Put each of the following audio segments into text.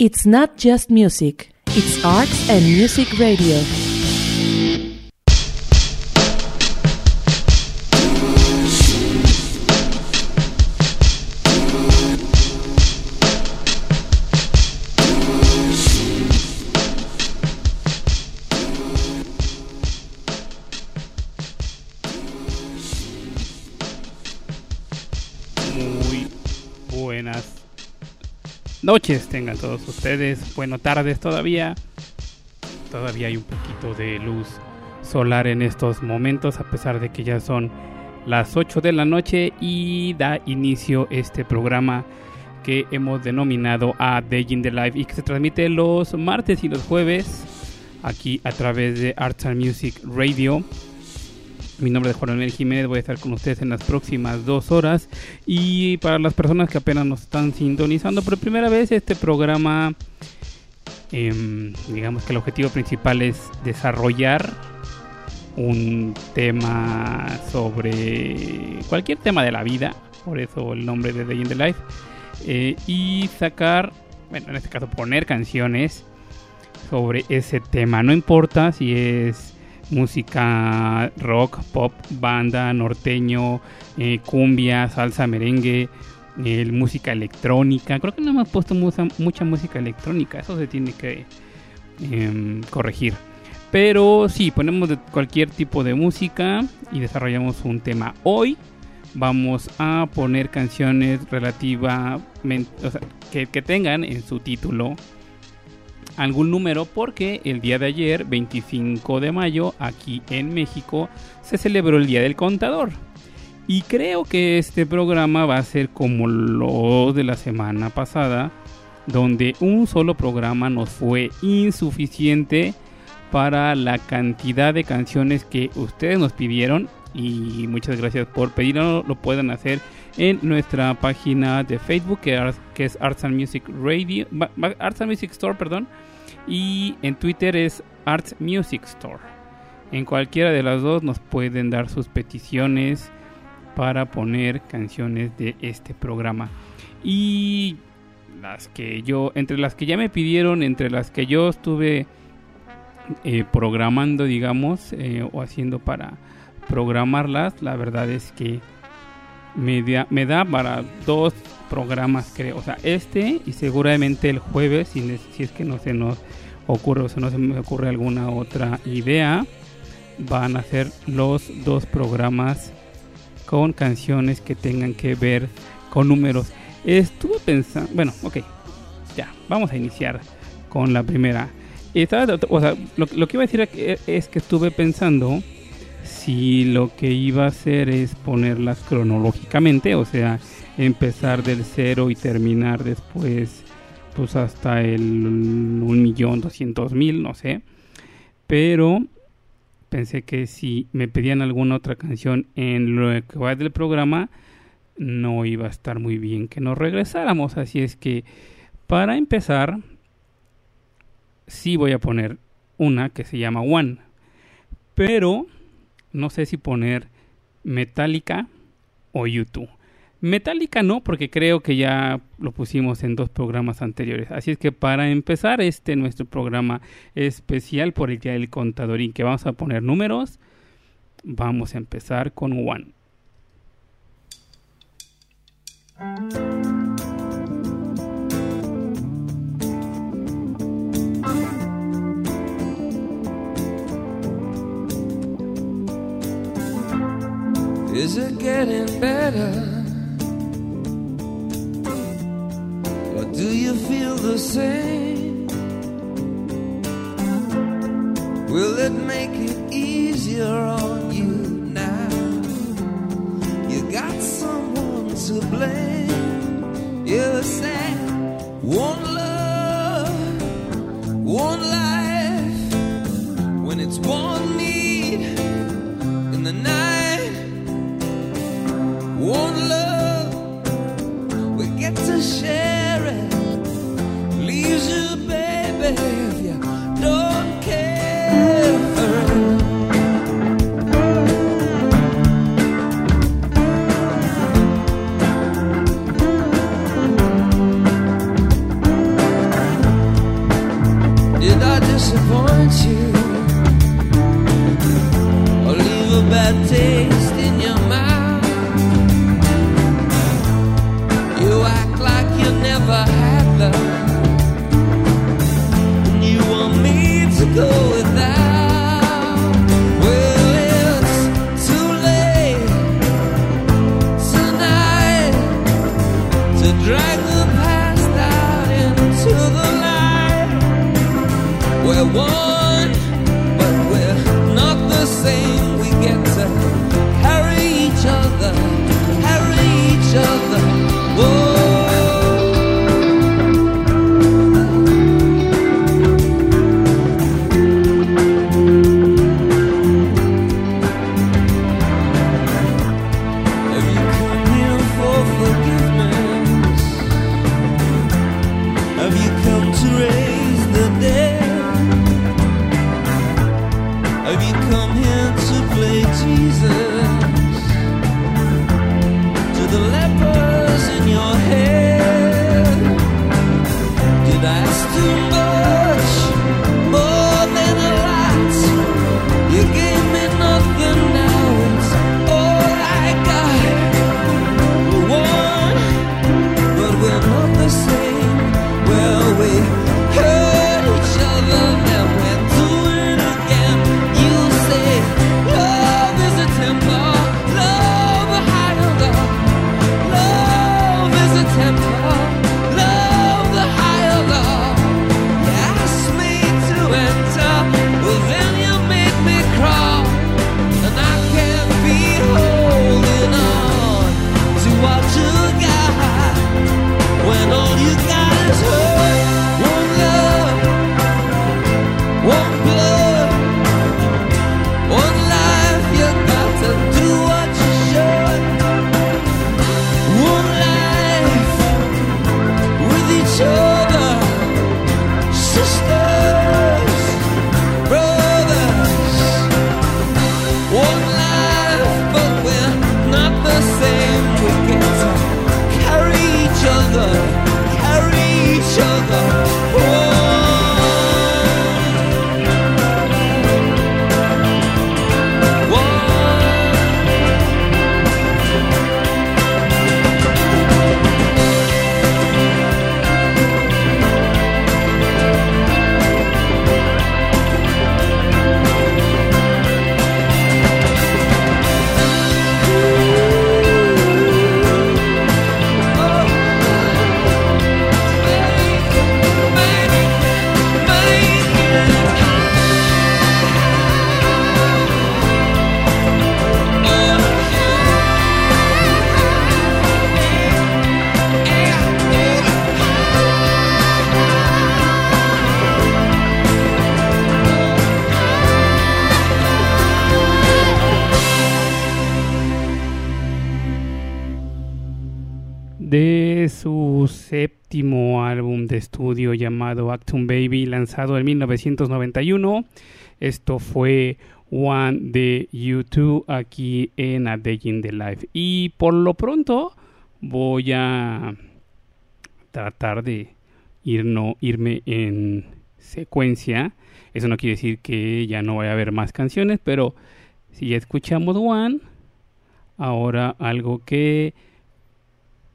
It's not just music, it's arts and music radio. Noches tengan todos ustedes. Bueno, tardes todavía. Todavía hay un poquito de luz solar en estos momentos, a pesar de que ya son las 8 de la noche y da inicio este programa que hemos denominado a Day in the Life y que se transmite los martes y los jueves aquí a través de Arts and Music Radio mi nombre es Juan Manuel Jiménez, voy a estar con ustedes en las próximas dos horas. Y para las personas que apenas nos están sintonizando por primera vez, este programa, em, digamos que el objetivo principal es desarrollar un tema sobre cualquier tema de la vida, por eso el nombre de Day in the Life, eh, y sacar, bueno, en este caso poner canciones sobre ese tema. No importa si es música rock, pop, banda, norteño, eh, cumbia, salsa, merengue, música electrónica. Creo que no hemos puesto mucha, mucha música electrónica, eso se tiene que em, corregir. Pero sí, ponemos de cualquier tipo de música y desarrollamos un tema. Hoy vamos a poner canciones relativamente, que, que tengan en su título algún número porque el día de ayer, 25 de mayo, aquí en México, se celebró el Día del Contador. Y creo que este programa va a ser como lo de la semana pasada, donde un solo programa nos fue insuficiente para la cantidad de canciones que ustedes nos pidieron. Y muchas gracias por pedirlo, lo pueden hacer en nuestra página de Facebook que, es Arts and Music Radio, Arts and Music Store, perdón y en Twitter es Arts Music Store. En cualquiera de las dos nos pueden dar sus peticiones para poner canciones de este programa. Y las que yo, entre las que ya me pidieron, entre las que yo estuve eh, programando, digamos, eh, o haciendo para programarlas, la verdad es que me me da para dos programas, creo. O sea, este y seguramente el jueves, si, es que no se nos ocurre o se me ocurre alguna otra idea, van a ser los dos programas con canciones que tengan que ver con números. Estuve pensando, bueno, ok, ya, vamos a iniciar con la primera. o sea, lo, lo, que iba a decir es que estuve pensando si lo que iba a hacer es ponerlas cronológicamente, o sea, empezar del cero y terminar después pues hasta el un millón doscientos mil no sé. Pero pensé que si me pedían alguna otra canción en lo que va del programa no iba a estar muy bien que nos regresáramos. Así es que para empezar sí voy a poner una que se llama One. Pero no sé si poner Metallica o YouTube Metallica no, porque creo que ya lo pusimos en dos programas anteriores. Así es que para empezar este nuestro programa especial por el Día del Contadorín, que vamos a poner números, vamos a empezar con One. Better? estudio llamado Actum Baby, lanzado en 1991. Esto fue One de YouTube aquí en A Day in the Life. Y por lo pronto voy a tratar de ir, no, irme en secuencia. Eso no quiere decir que ya no vaya a haber más canciones, pero si ya escuchamos One, ahora algo que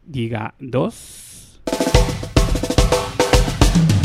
diga dos Thank you.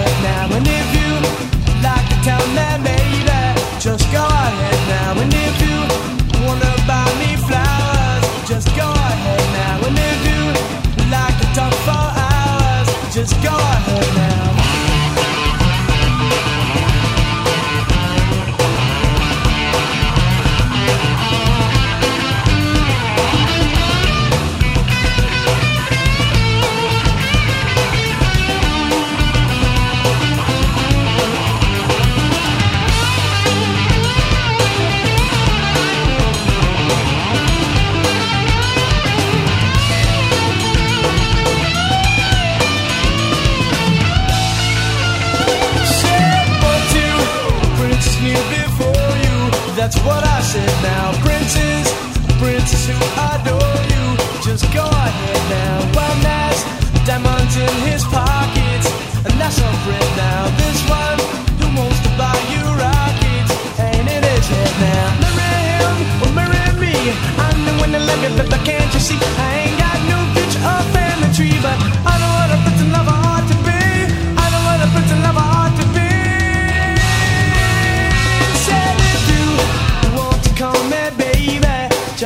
now. And if you like just go ahead now. And if you wanna buy me flowers, just go ahead now. And if you like to talk for hours, just go ahead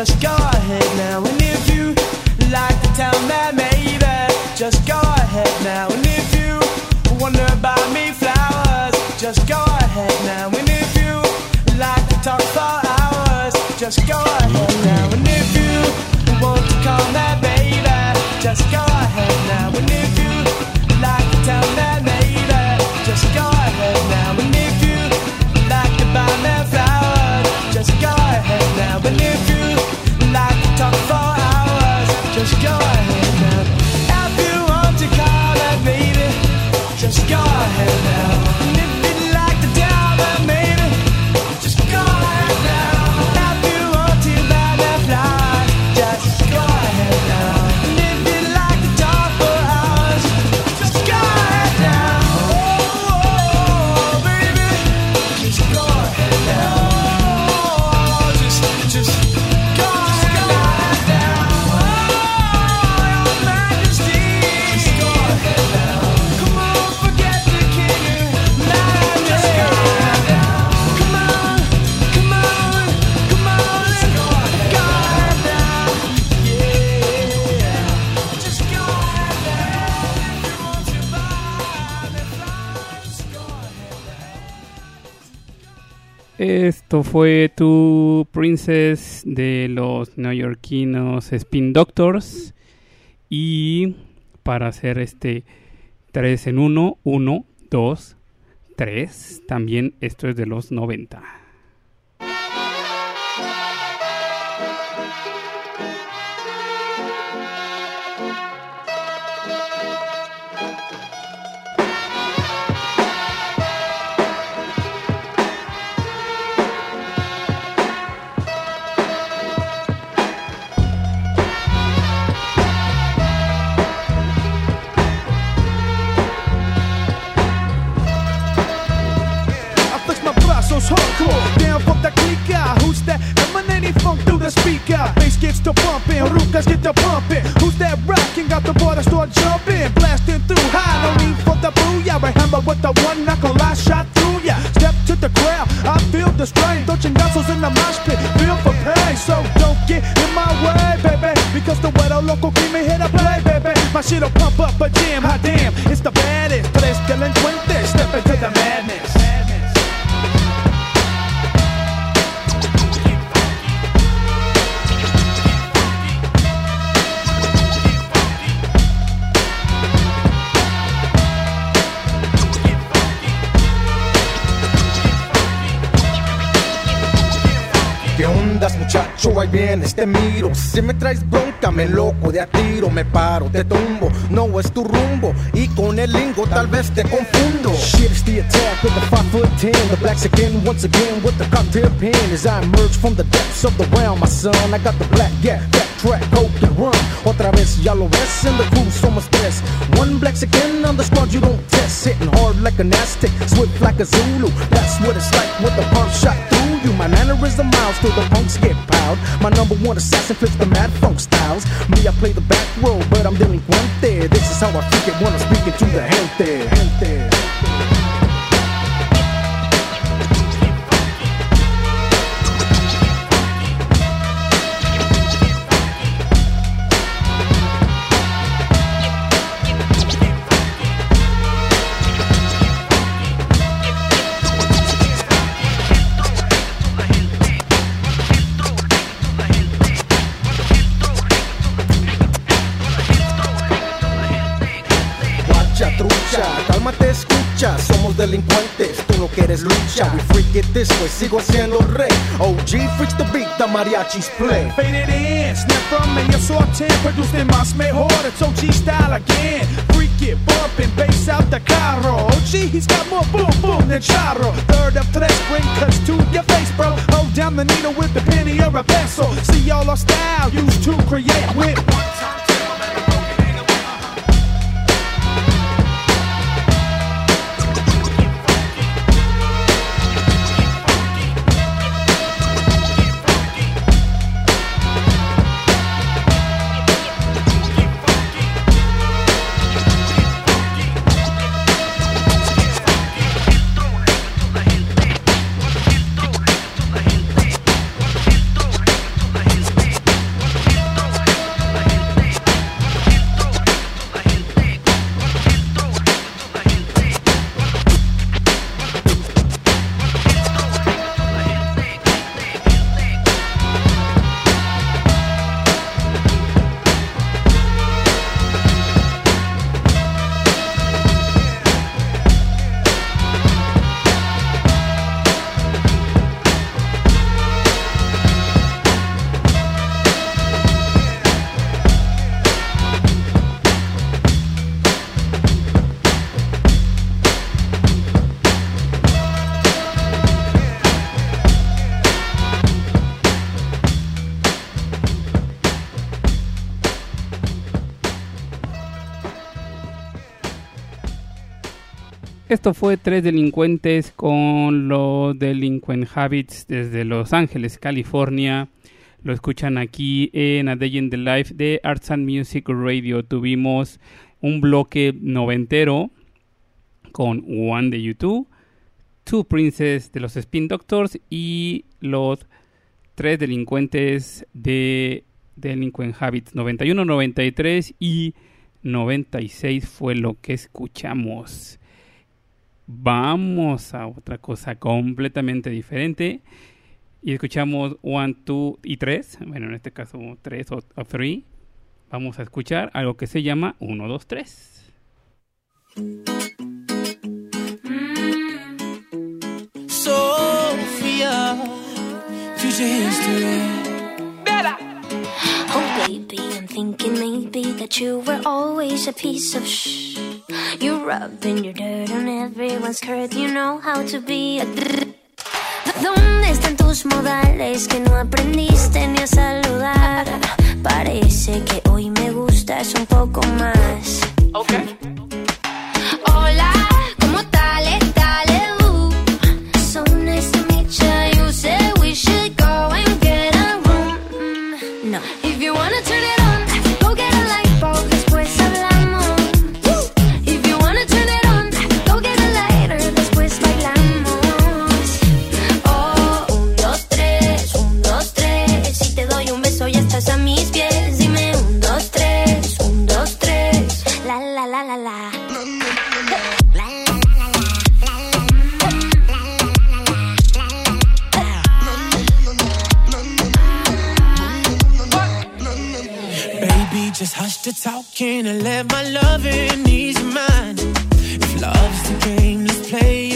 just go ahead now. And if you like to tell me just go ahead now. And if you wonder about me flowers, just go ahead now. And if you like to talk for hours, just go ahead now. And if you want to baby, just go ahead now. Esto fue tu Princess de los neoyorquinos Spin Doctors. Y para hacer este 3 en 1, 1, 2, 3. También esto es de los 90. To bumping, rucas get to pumping. Who's that rocking? Got the to start jumping, blasting through high. No need for the booyah. I hammer with the one knuckle, I shot through ya. Step to the crowd, I feel the strain. Dos chingazos in the mosh pit, feel for pain. So don't get in my way, baby, because the weather local give me here to play, baby. My shit'll pump up a jam, hot damn, it's the baddest. Tres delincuentes, step into the muchacho? Ahí vienes, te miro Si me traes bronca, me loco de a tiro Me paro, te tumbo, no es tu rumbo Y con el lingo tal vez te confundo Shit, it's the attack with the 5 foot 10. The blacks again, once again, with the cocktail pen. As I emerge from the depths of the realm, my son, I got the black gap, backtrack, hope to run. Otra vez, ya lo ves, in the crew, somos tres. One black again on the squad, you don't test. Hitting hard like an Aztec, swift like a Zulu. That's what it's like with the pump shot through you. My mannerism miles till the punks get piled. My number one assassin flips the mad funk styles. Me, I play the back row, but I'm delinquente. This is how I freak it when I'm speaking to the gente. gente. Delincuentes, tú no quieres lucha. We freak it this way, sigo siendo rey. OG freaks the beat, the mariachis play. Faded in, snap from me, medio sorten, produced en más mejor, it's OG style again. Freak it, bumping, bass out the carro. OG, he's got more boom boom than charro. Third of tres, bring cuts to your face, bro. Hold down the needle with the penny or a pencil. See all our style used to create with Esto fue Tres Delincuentes con los Delinquent Habits desde Los Ángeles, California. Lo escuchan aquí en A Day in the Life de Arts and Music Radio. Tuvimos un bloque noventero con One de YouTube, Two Princes de los Spin Doctors y los tres delincuentes de Delinquent Habits 91, 93 y 96 fue lo que escuchamos. Vamos a otra cosa completamente diferente. Y escuchamos 1, 2 y 3. Bueno, en este caso 3 o 3. Vamos a escuchar algo que se llama 1, 2, 3. Sophia, future history. Oh, baby, I'm thinking maybe that you were always a piece of shh. You rubbing your dirt on everyone's skirt. You know how to be a. ¿Dónde están tus modales que no aprendiste ni a saludar? Parece que hoy me gustas un poco más. Hola, the talking and let my loving ease your mind. If love's the game, let's play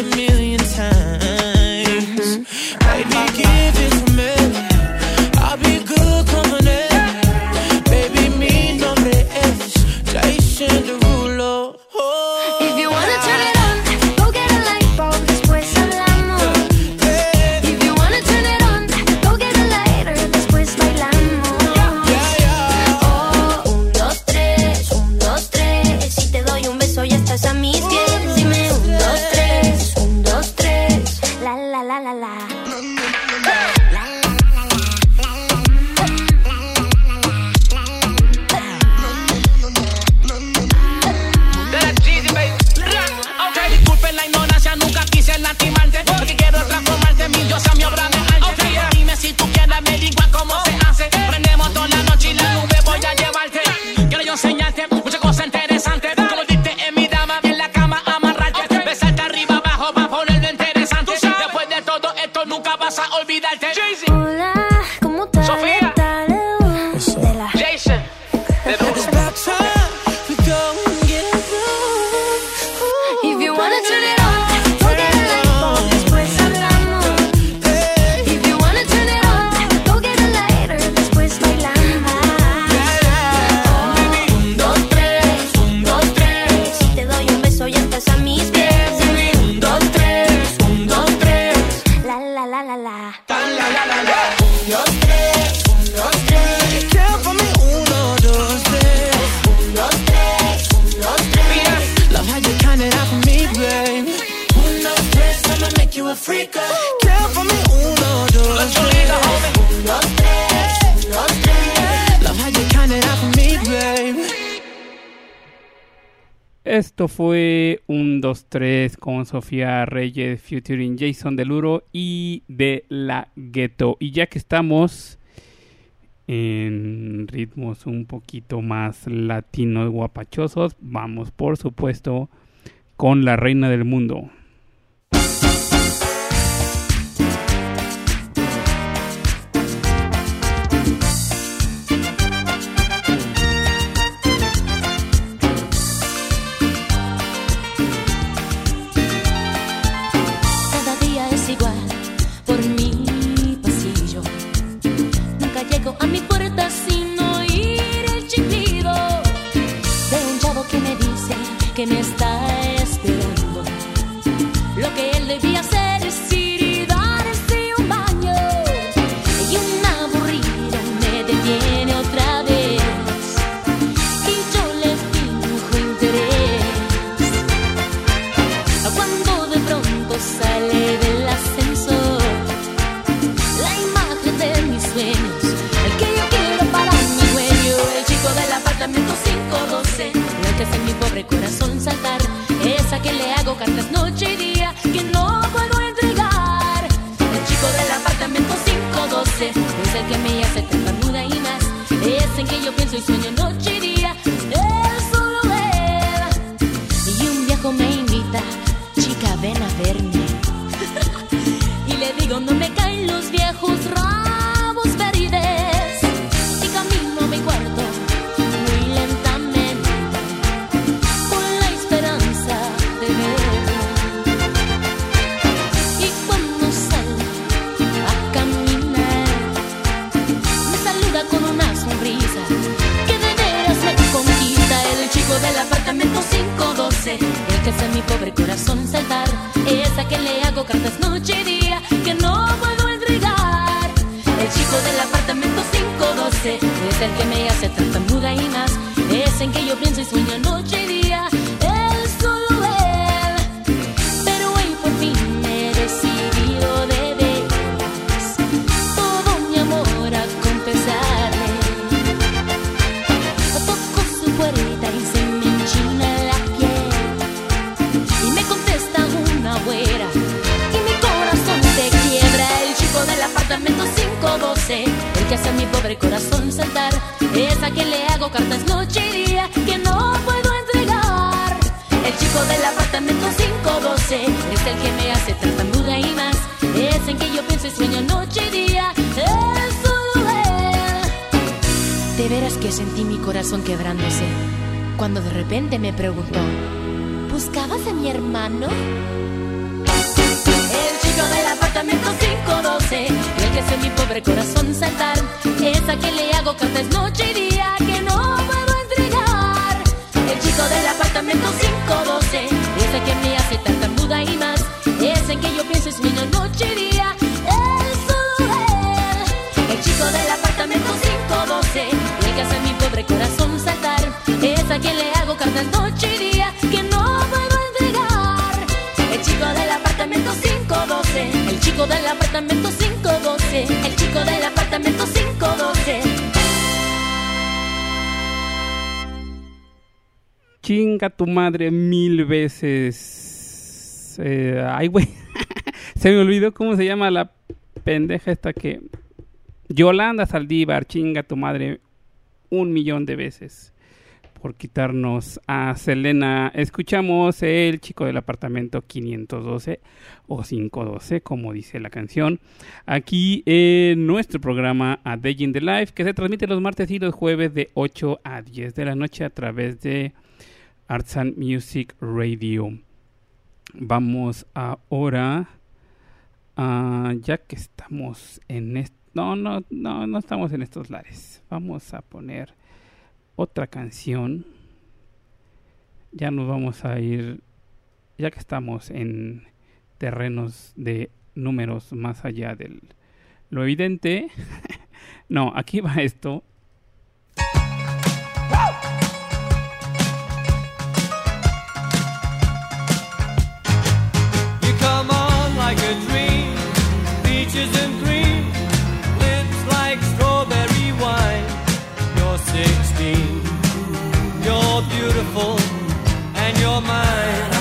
Sofía Reyes, featuring Jason Deluro y de La Ghetto. Y ya que estamos en ritmos un poquito más latinos guapachosos, vamos por supuesto con la reina del mundo. mi pobre. cuando de repente me preguntó, ¿buscabas a mi hermano? El chico del apartamento 512, el que hace mi pobre corazón saltar, es a le hago cartas del apartamento 512, el chico del apartamento 512. Chinga tu madre mil veces. Eh, ay, güey. se me olvidó cómo se llama la pendeja esta que. Yolanda Saldívar, chinga tu madre un millón de veces por quitarnos a Selena. Escuchamos El chico del apartamento 512 o 512, como dice la canción, aquí en nuestro programa A Day in the Life, que se transmite los martes y los jueves de 8 a 10 de la noche a través de Arts and Music Radio. Vamos ahora, ya que estamos en... No, no, no, no estamos en estos lares. Vamos a poner otra canción. Ya nos vamos a ir, ya que estamos en terrenos de números más allá del lo evidente. no, aquí va esto. you're mine.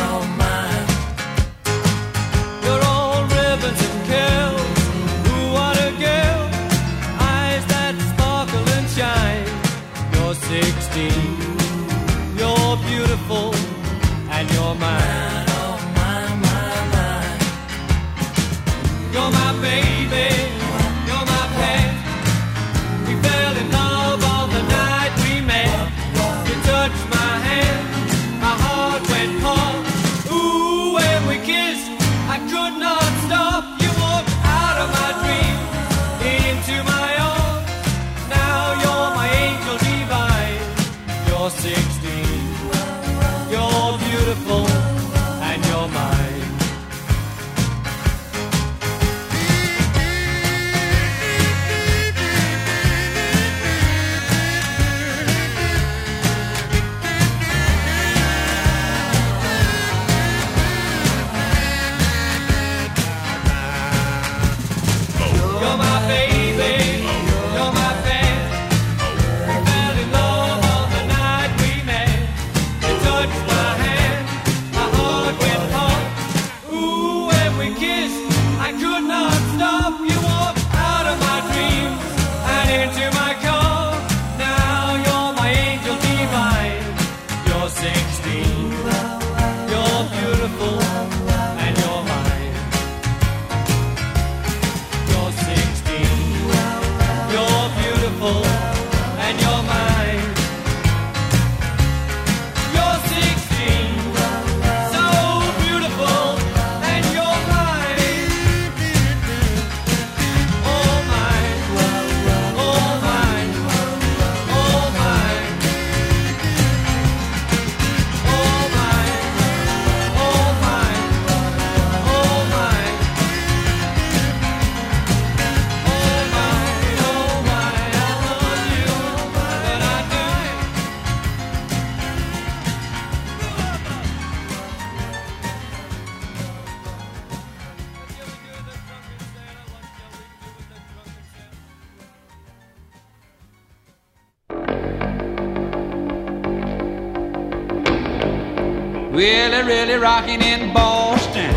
rocking in Boston,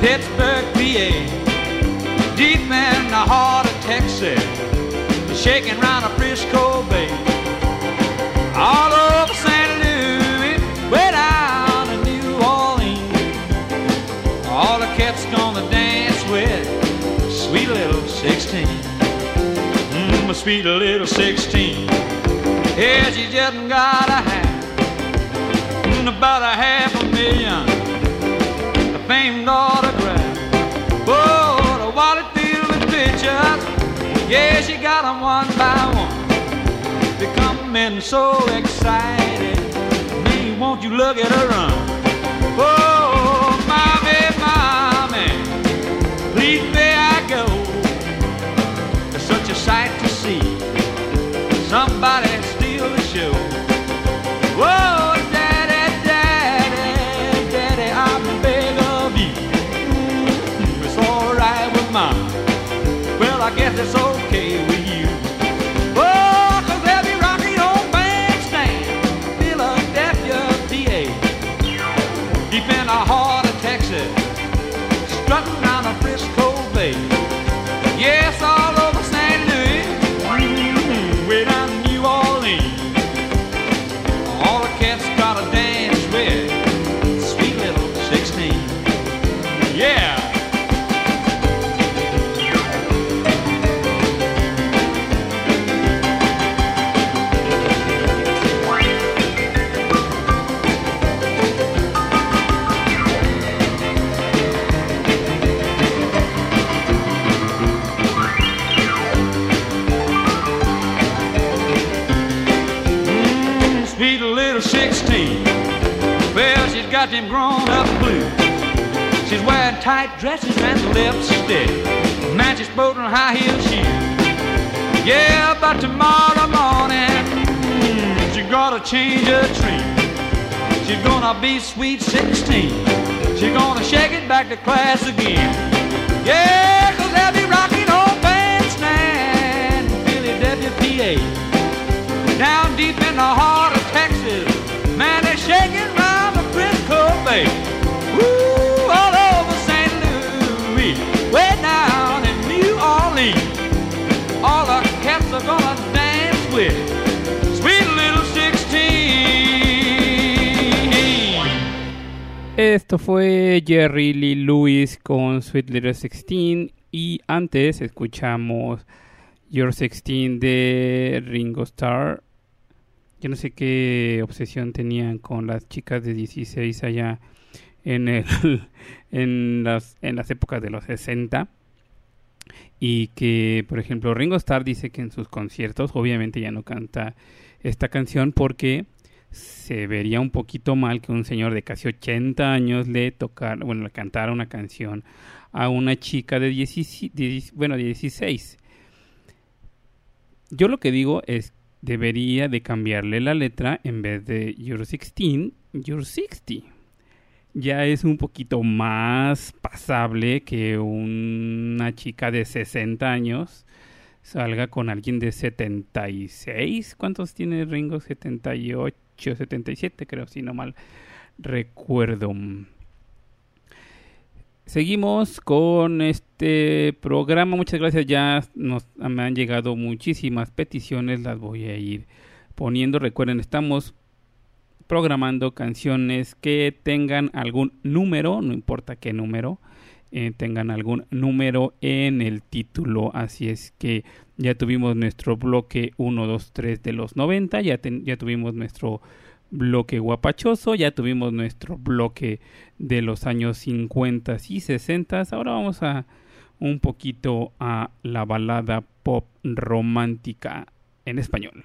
Pittsburgh, PA, deep in the heart of Texas, shaking round a Frisco Bay, all over San Luis, way down to New Orleans, all the cats gonna dance with sweet little 16, mm, sweet little 16, yeah, she just got a women so excited. Me, won't you look at her run? Oh, mommy, mommy, please may I go? It's such a sight to see. Somebody steal the show. Oh, mm, Whoa. Mom. Well, I guess it's okay. tomorrow morning mm, she's got to change her tree. She's gonna be sweet 16. She's gonna shake it back to class again. Yeah! Esto fue Jerry Lee Lewis con Sweet Little 16 y antes escuchamos Your 16 de Ringo Starr. Yo no sé qué obsesión tenían con las chicas de 16 allá en, el, en, las, en las épocas de los 60 y que, por ejemplo, Ringo Starr dice que en sus conciertos obviamente ya no canta esta canción porque se vería un poquito mal que un señor de casi 80 años le tocara, bueno, le cantara una canción a una chica de 16, bueno, 16. Yo lo que digo es debería de cambiarle la letra en vez de You're 16, You're 60. Ya es un poquito más pasable que una chica de 60 años salga con alguien de 76. ¿Cuántos tiene Ringo? 78, 77 creo, si no mal recuerdo. Seguimos con este programa. Muchas gracias. Ya nos me han llegado muchísimas peticiones. Las voy a ir poniendo. Recuerden, estamos programando canciones que tengan algún número, no importa qué número, eh, tengan algún número en el título. Así es que ya tuvimos nuestro bloque 1, 2, 3 de los 90, ya, ya tuvimos nuestro bloque guapachoso, ya tuvimos nuestro bloque de los años 50 y 60. Ahora vamos a un poquito a la balada pop romántica en español.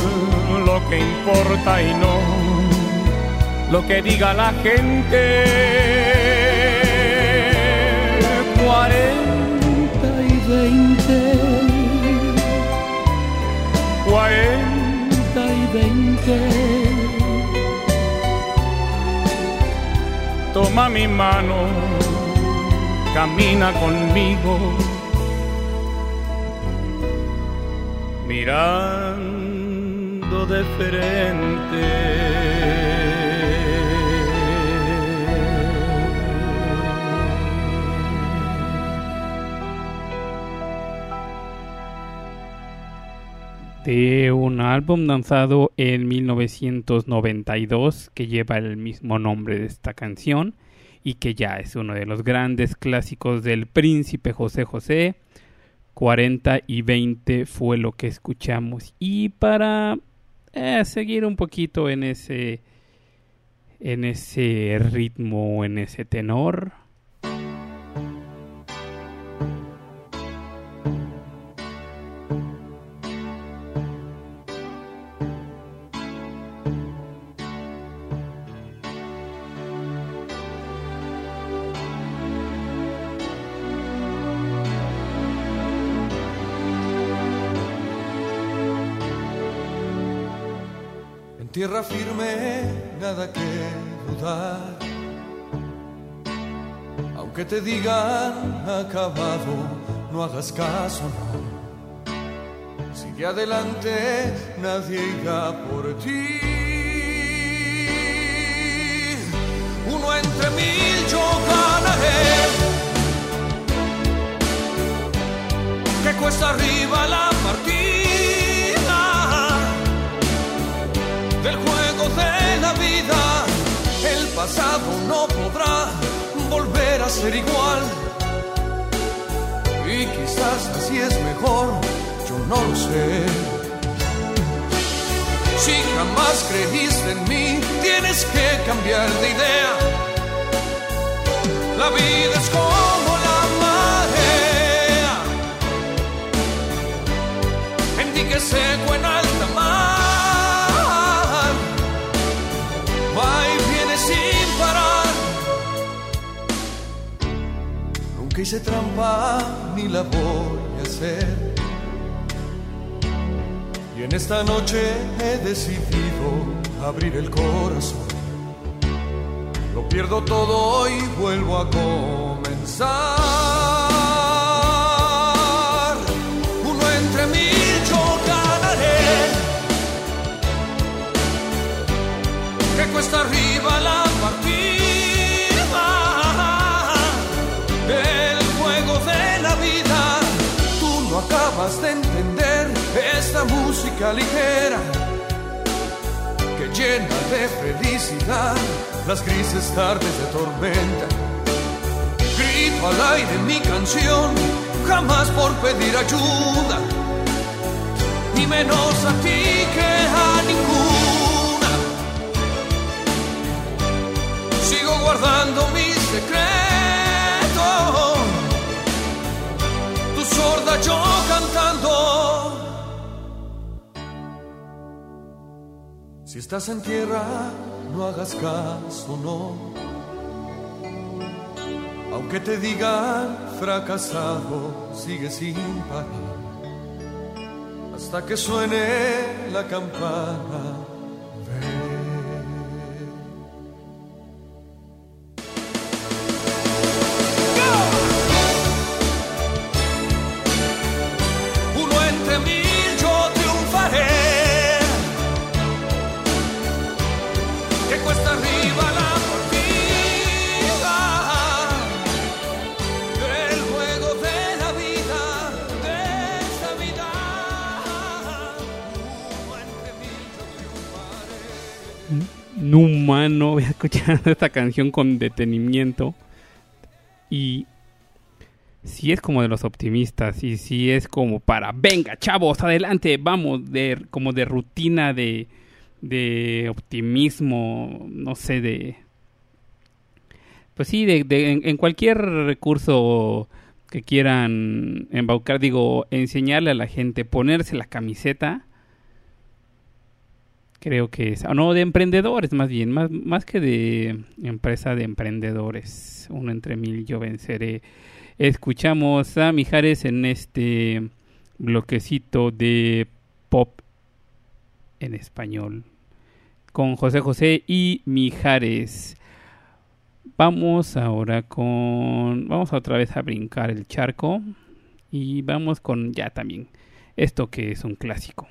que importa y no lo que diga la gente. Cuarenta y veinte. Cuarenta y veinte. Toma mi mano, camina conmigo. Mira de de un álbum lanzado en 1992 que lleva el mismo nombre de esta canción y que ya es uno de los grandes clásicos del príncipe José José. 40 y 20 fue lo que escuchamos y para eh, seguir un poquito en ese en ese ritmo, en ese tenor, tierra firme, nada que dudar. Aunque te digan acabado, no hagas caso, no. Sigue adelante, nadie irá por ti. Uno entre mil yo ganaré. Que cuesta arriba la partida pasado no podrá volver a ser igual. Y quizás así es mejor, yo no lo sé. Si jamás creíste en mí, tienes que cambiar de idea. La vida es como la marea, en ti que seco en Hice trampa ni la voy a hacer. Y en esta noche he decidido abrir el corazón. Lo pierdo todo y vuelvo a comenzar. Uno entre mil yo ganaré. Que cuesta arriba la partida acabas de entender esta música ligera que llena de felicidad las grises tardes de tormenta. Grito al aire mi canción, jamás por pedir ayuda, ni menos a ti que a ninguna. Sigo guardando mi secreto, yo cantando. Si estás en tierra, no hagas caso, no. Aunque te digan fracasado, sigue sin parar. Hasta que suene la campana. Escuchar esta canción con detenimiento. Y si es como de los optimistas y si es como para, venga chavos, adelante, vamos, de, como de rutina de, de optimismo, no sé, de... Pues sí, de, de- en, en cualquier recurso que quieran embaucar, digo, enseñarle a la gente, ponerse la camiseta, creo que es, ah, no, de emprendedores más bien, más, más que de empresa de emprendedores, uno entre mil yo venceré. Escuchamos a Mijares en este bloquecito de pop en español con José José y Mijares. Vamos ahora con... Vamos otra vez a brincar el charco y vamos con ya también esto que es un clásico.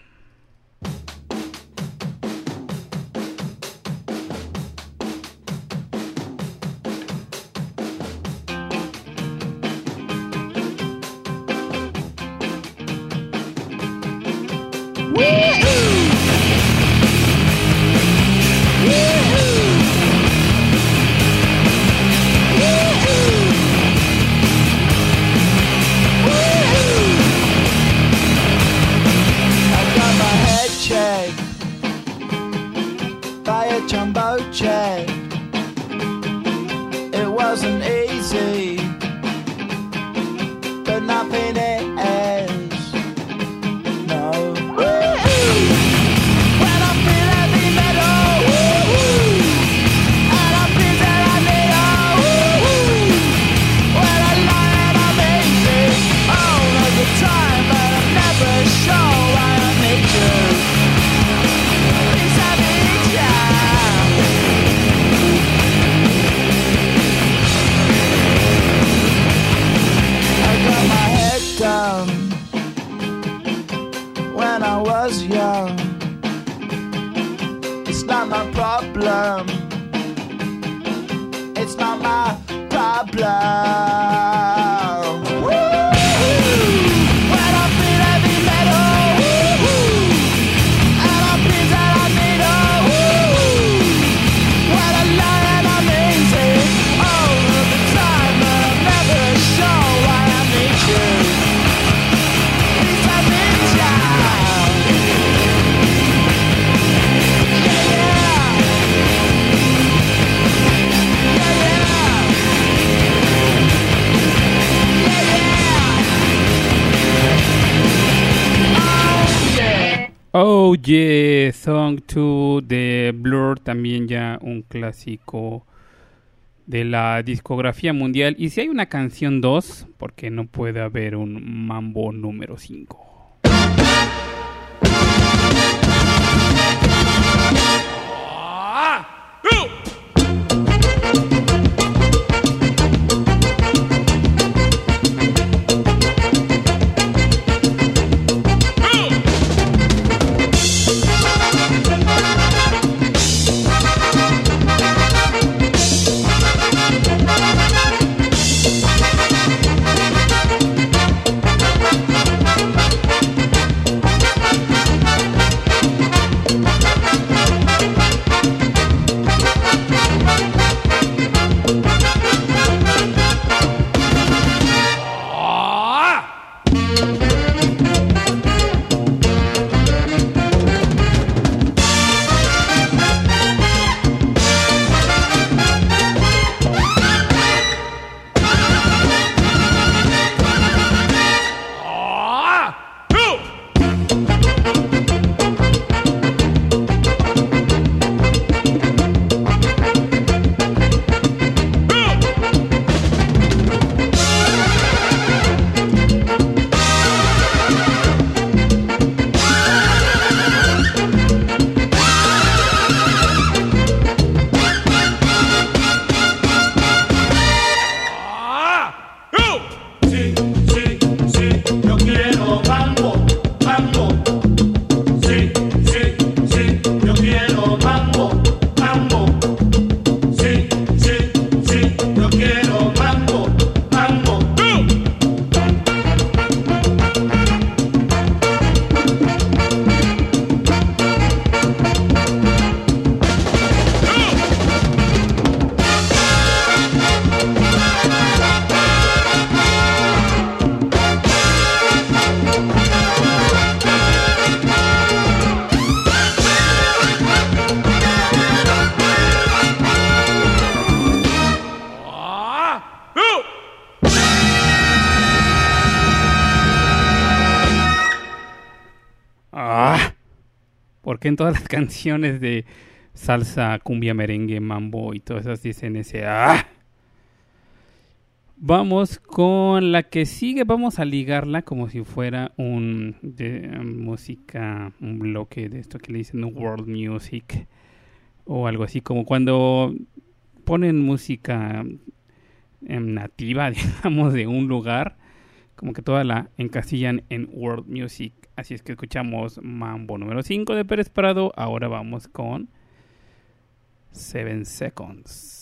clásico de la discografía mundial. Y si hay una canción 2, porque no puede haber un mambo número 5. todas las canciones de salsa, cumbia, merengue, mambo y todas esas dicen ese... ¡Ah! Vamos con la que sigue, vamos a ligarla como si fuera un música, un bloque de esto que le dicen world music o algo así como cuando ponen música em, nativa, digamos, de un lugar como que toda la encasillan en World Music. Así es que escuchamos Mambo número 5 de Pérez Prado. Ahora vamos con 7 Seconds.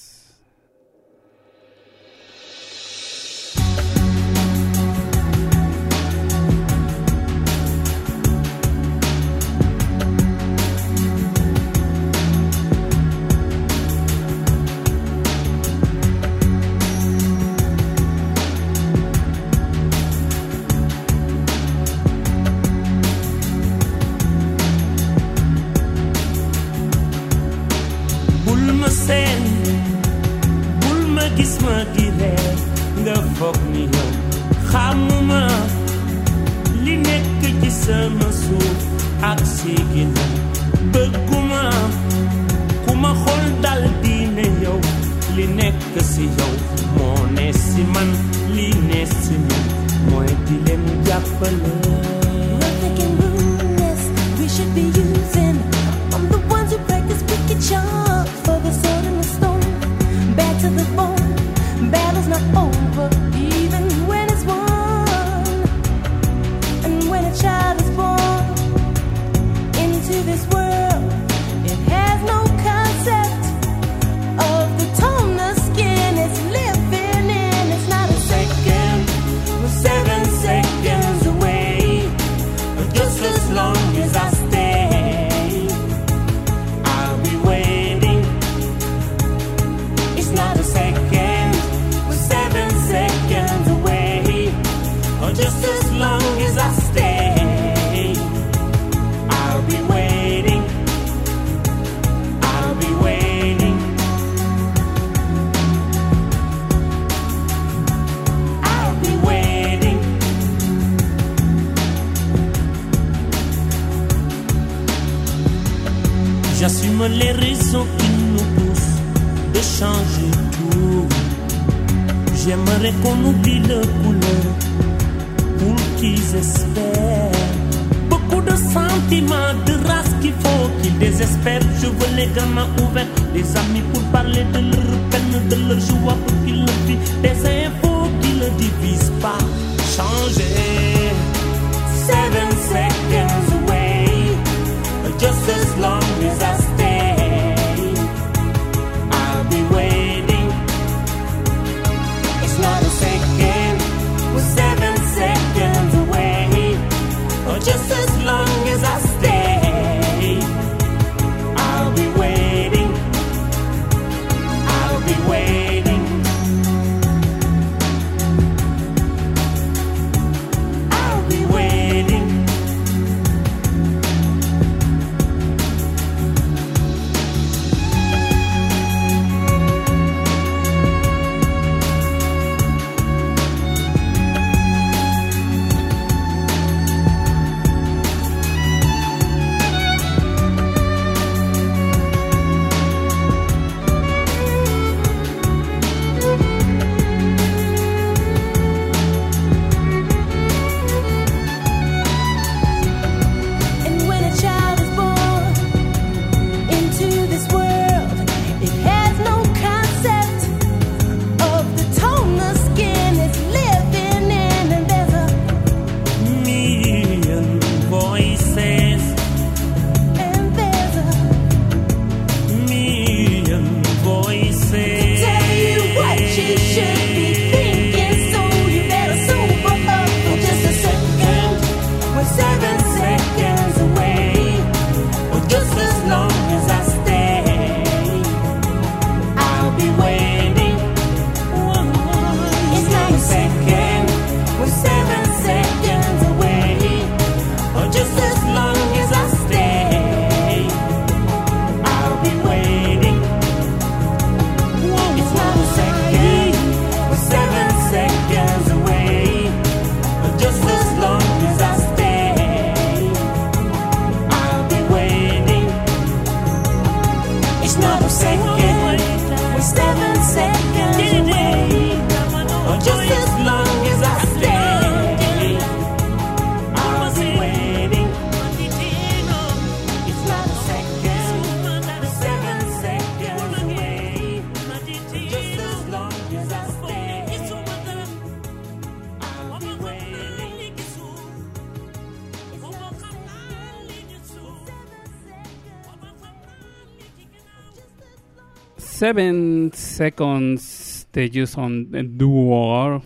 Seven Seconds de Jason Duor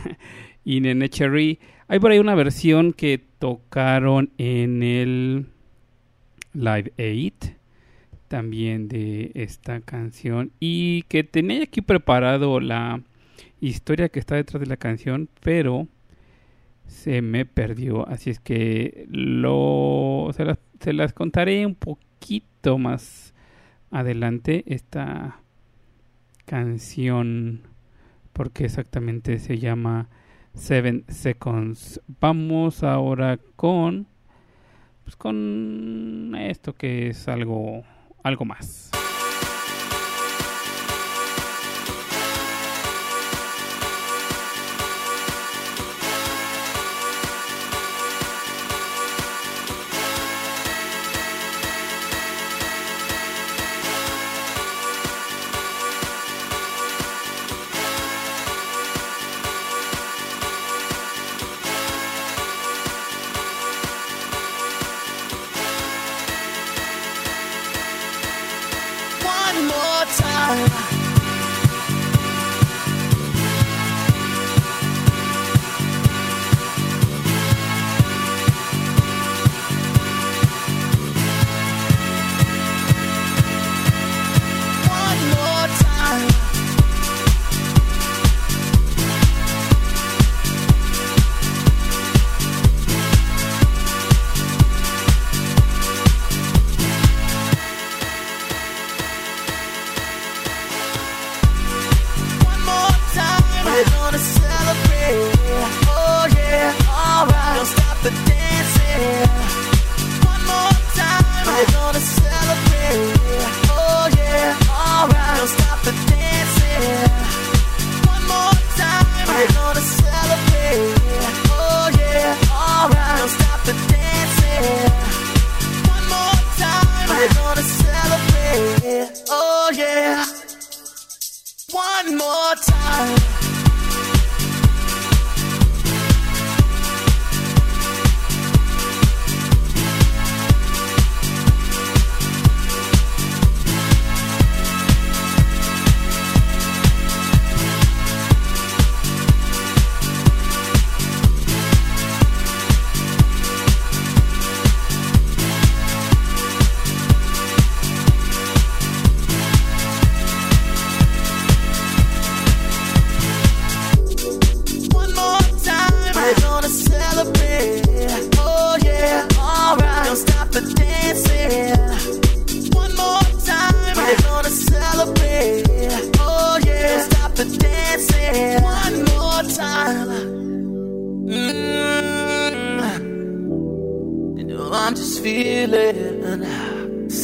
y Nene Cherry. Hay por ahí una versión que tocaron en el Live 8 también de esta canción y que tenía aquí preparado la historia que está detrás de la canción, pero se me perdió, así es que lo se las, se las contaré un poquito más adelante esta canción porque exactamente se llama Seven Seconds. Vamos ahora con pues con esto que es algo algo más.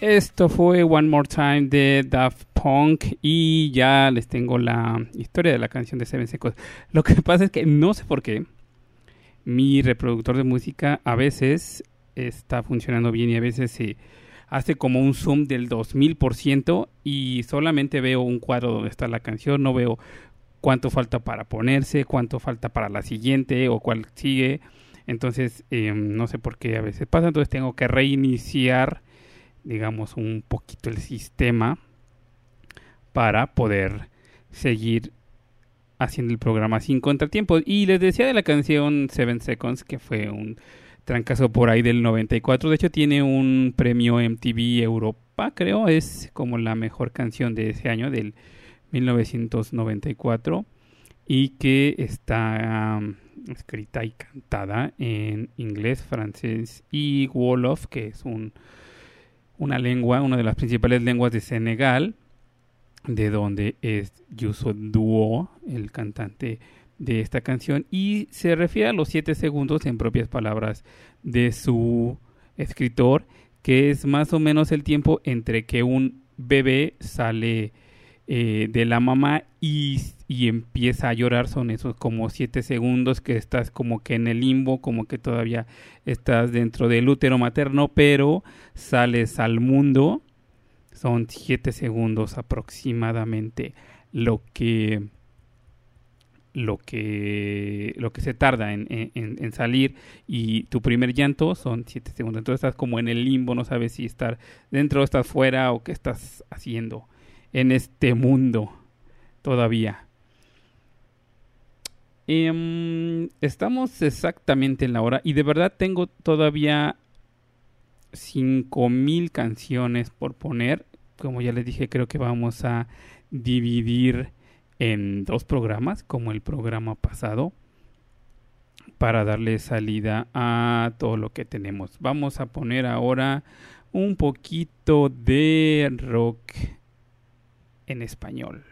Esto fue One More Time de Daft Punk y ya les tengo la historia de la canción de Seven Seconds. Lo que pasa es que no sé por qué mi reproductor de música a veces está funcionando bien y a veces se hace como un zoom del 2000% y solamente veo un cuadro donde está la canción, no veo cuánto falta para ponerse, cuánto falta para la siguiente o cuál sigue. Entonces, eh, no sé por qué a veces pasa, entonces tengo que reiniciar digamos, un poquito el sistema para poder seguir haciendo el programa sin contratiempos. Y les decía de la canción Seven Seconds, que fue un trancazo por ahí del 94. De hecho, tiene un premio MTV Europa, creo. Es como la mejor canción de ese año, del 1994. Y que está um, escrita y cantada en inglés, francés y Wolof, que es un una lengua, una de las principales lenguas de Senegal, de donde es Youssou Duo, el cantante de esta canción, y se refiere a los siete segundos en propias palabras de su escritor, que es más o menos el tiempo entre que un bebé sale eh, de la mamá y, y empieza a llorar son esos como siete segundos que estás como que en el limbo, como que todavía estás dentro del útero materno, pero sales al mundo. Son siete segundos aproximadamente lo que lo que lo que se tarda en, en- salir y tu primer llanto son siete segundos entonces estás como en el limbo no sabes si estar dentro estás fuera o qué estás haciendo en este mundo todavía Em, estamos exactamente en la hora y de verdad tengo todavía 5000 canciones por poner. Como ya les dije, creo que vamos a dividir en dos programas, como el programa pasado, para darle salida a todo lo que tenemos. Vamos a poner ahora un poquito de rock en español.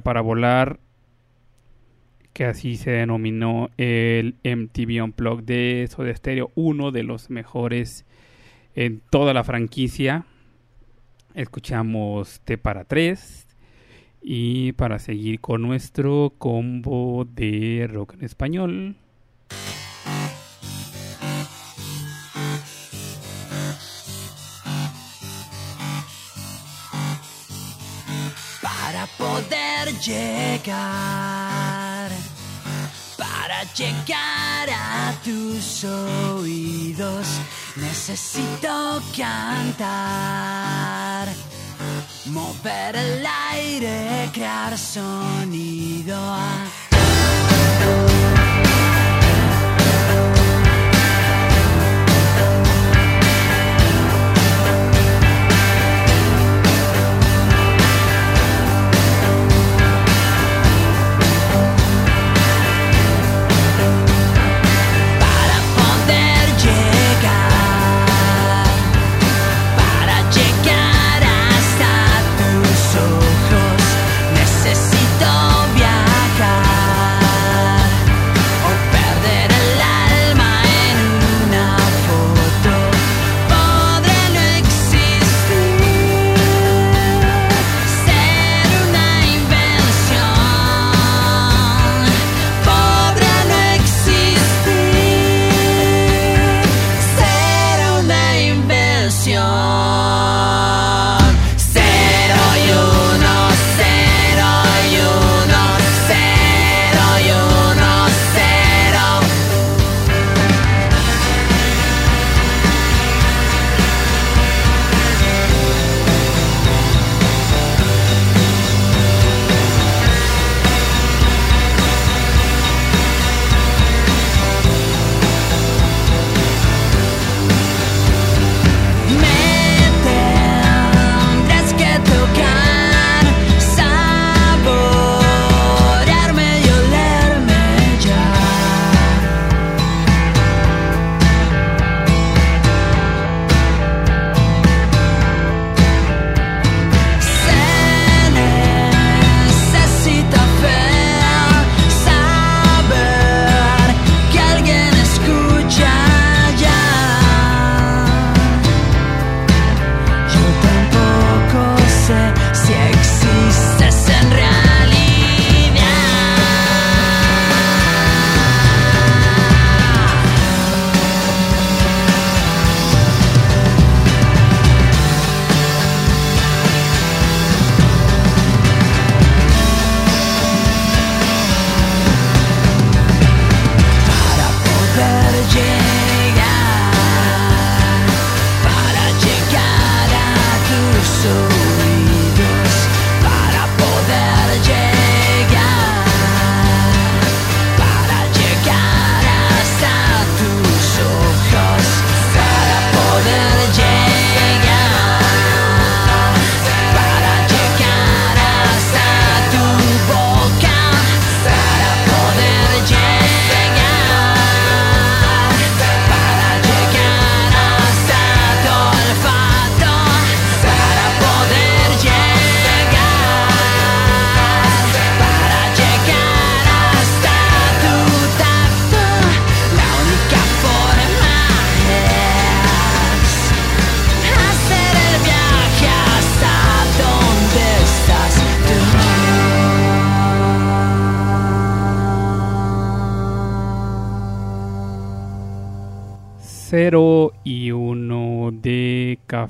Para volar, que así se denominó el MTV Unplugged de Soda Stereo, uno de los mejores en toda la franquicia. Escuchamos T para 3 y para seguir con nuestro combo de rock en español. Llegar, para llegar a tus oídos, necesito cantar, mover el aire, crear sonido.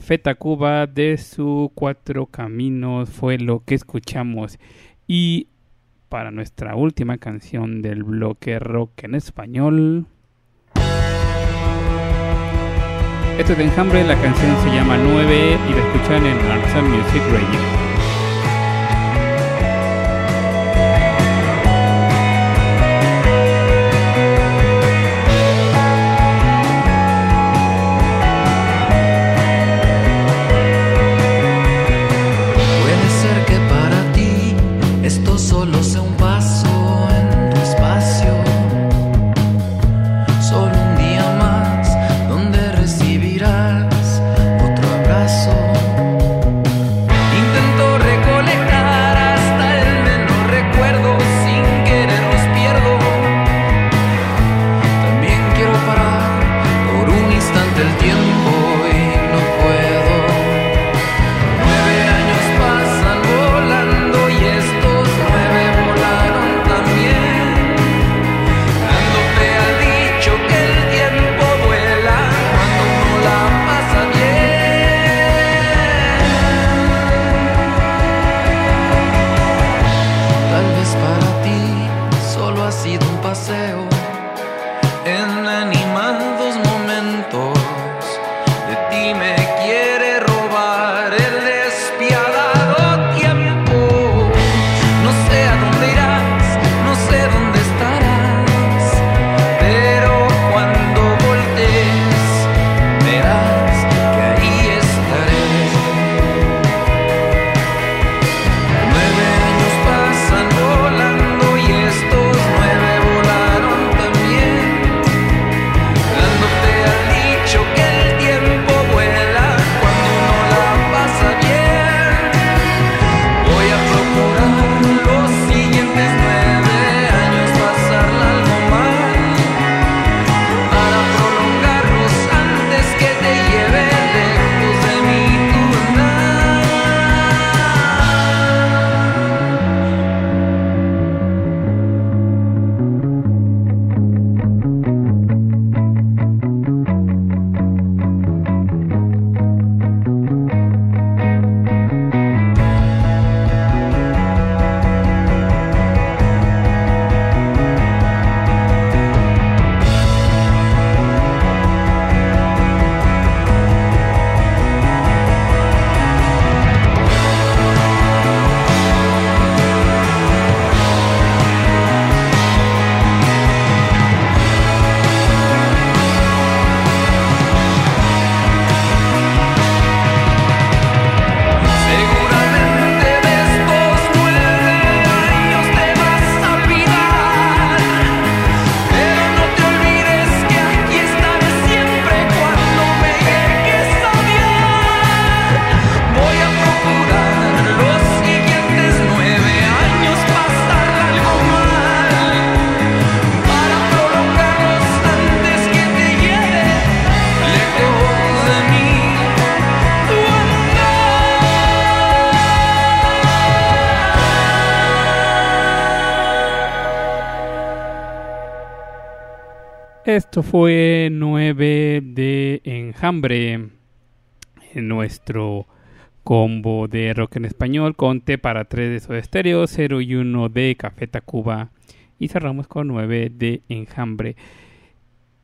Café Tacuba de su Cuatro Caminos fue lo que escuchamos. Y para nuestra última canción del bloque rock en español. Esto es de Enjambre, la canción se llama 9 y la escuchan en Arts Music Radio. Esto fue 9 de Enjambre, en nuestro combo de rock en español con T para 3 de Soda Stereo, 0 y 1 de Café Tacuba. Y cerramos con 9 de Enjambre.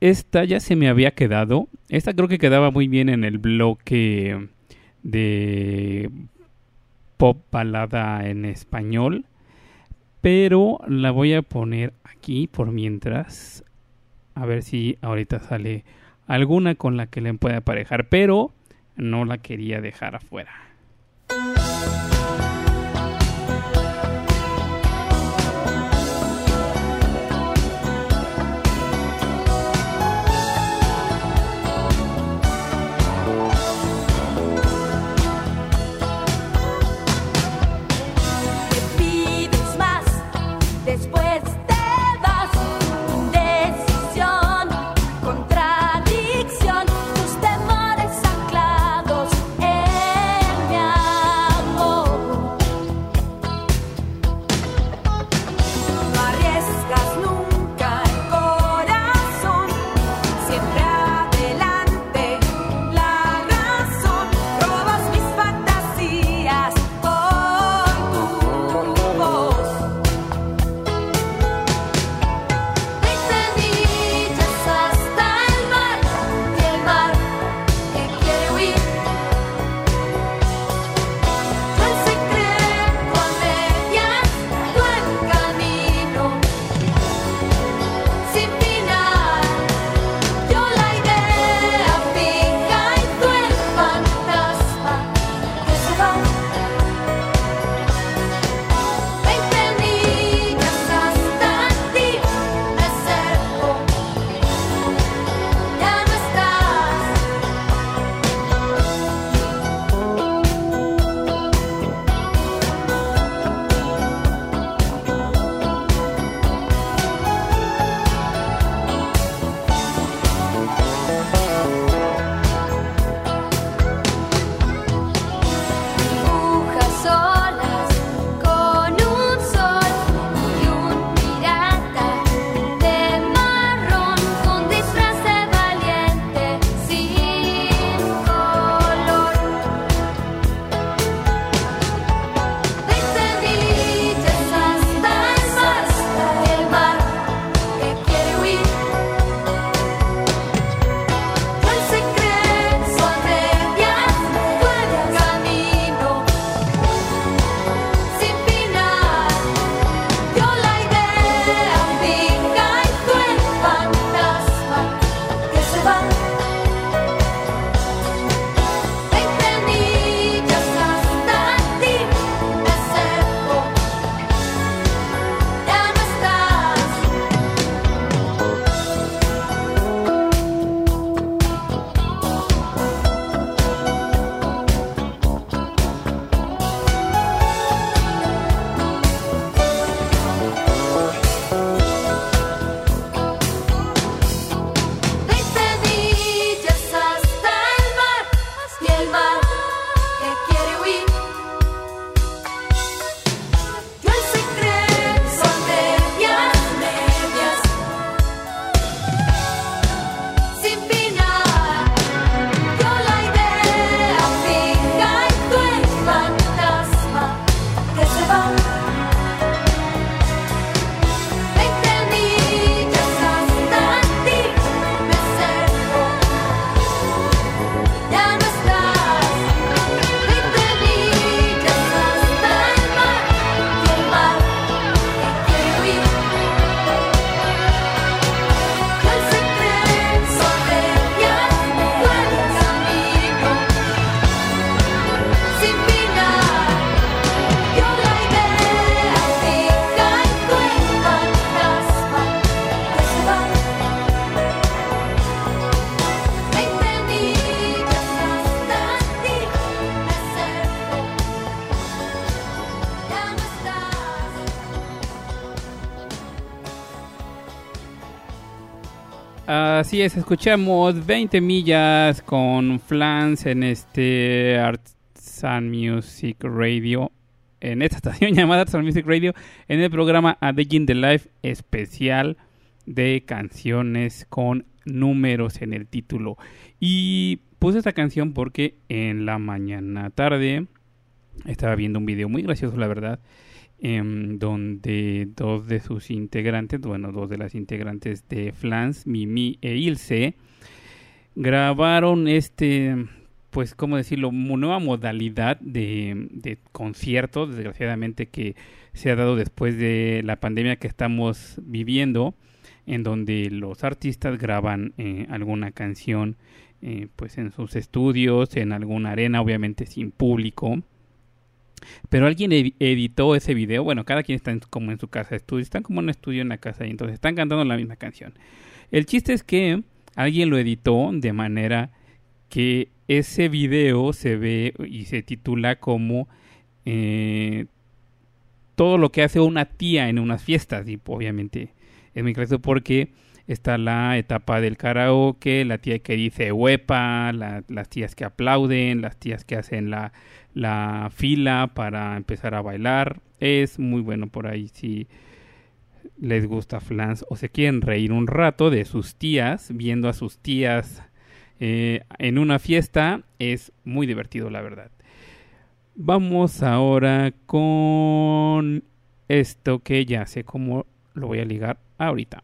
Esta ya se me había quedado, esta creo que quedaba muy bien en el bloque de pop balada en español, pero la voy a poner aquí por mientras a ver si ahorita sale alguna con la que le pueda aparejar, pero no la quería dejar afuera. Así es, escuchamos 20 millas con Flans en este Arts and Music Radio, en esta estación llamada Arts and Music Radio, en el programa A Day in the Life especial de canciones con números en el título. Y puse esta canción porque en la mañana tarde estaba viendo un video muy gracioso, la verdad, em, donde dos de sus integrantes, bueno, dos de las integrantes de Flans, Mimi e Ilse, grabaron este, pues, ¿cómo decirlo?, nueva modalidad de, de concierto, desgraciadamente que se ha dado después de la pandemia que estamos viviendo, en donde los artistas graban eh, alguna canción, eh, pues, en sus estudios, en alguna arena, obviamente sin público. Pero alguien edi- editó ese video. Bueno, cada quien está como en su casa estudio. Están como en un estudio en la casa y entonces están cantando la misma canción. El chiste es que alguien lo editó de manera que ese video se ve y se titula como eh, todo lo que hace una tía en unas fiestas. Y obviamente es muy gracioso porque está la etapa del karaoke, la tía que dice huepa, la- las tías que aplauden, las tías que hacen la, la fila para empezar a bailar. Es muy bueno por ahí si les gusta Flans o se quieren reír un rato de sus tías, viendo a sus tías eh, en una fiesta. Es muy divertido, la verdad. Vamos ahora con esto que ya sé cómo lo voy a ligar ahorita.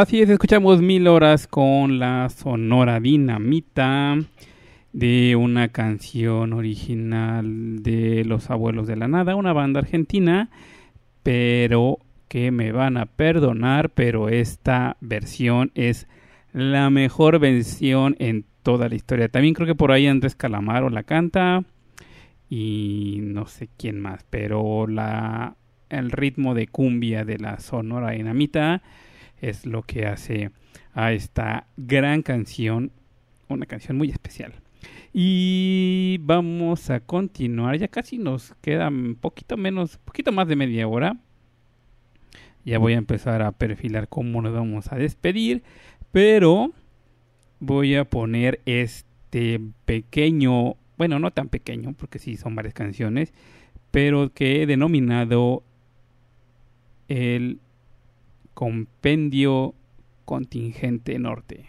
Así es, escuchamos mil horas con la Sonora Dinamita de una canción original de Los Abuelos de la Nada, una banda argentina, pero que me van a perdonar, pero esta versión es la mejor versión en toda la historia. También creo que por ahí Andrés Calamaro la canta y no sé quién más, pero la el ritmo de cumbia de la Sonora Dinamita es lo que hace a esta gran canción, una canción muy especial. Y vamos a continuar, ya casi nos queda un poquito menos, poquito más de media hora. Ya voy a empezar a perfilar cómo nos vamos a despedir, pero voy a poner este pequeño, bueno, no tan pequeño, porque sí son varias canciones, pero que he denominado el Compendio Contingente Norte.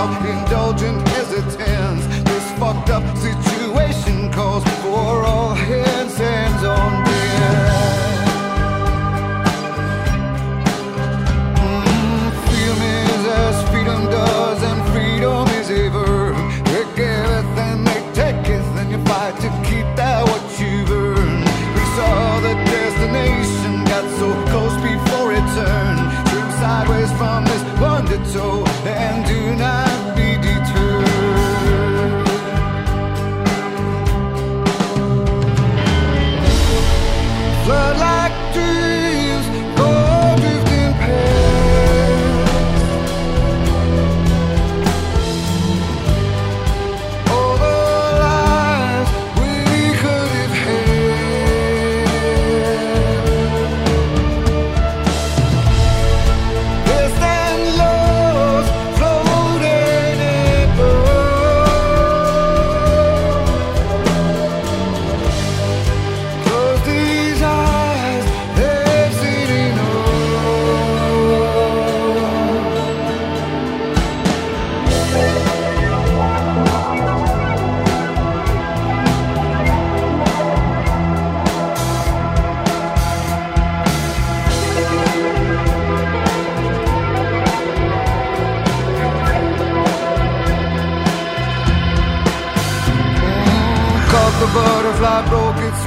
Self-indulgent hesitance. This fucked up situation calls for all hands, hands on deck. Mm, freedom is as freedom does, and freedom is. They you fight to keep that what you've earned. We saw the destination, got so close before it turned. Swim sideways from this bonded toe, and do not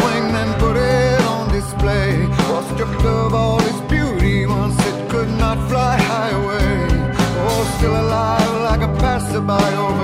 its then put it on display. Was stripped of all its beauty once it could not fly high away. Oh, still alive like a passerby, overdosed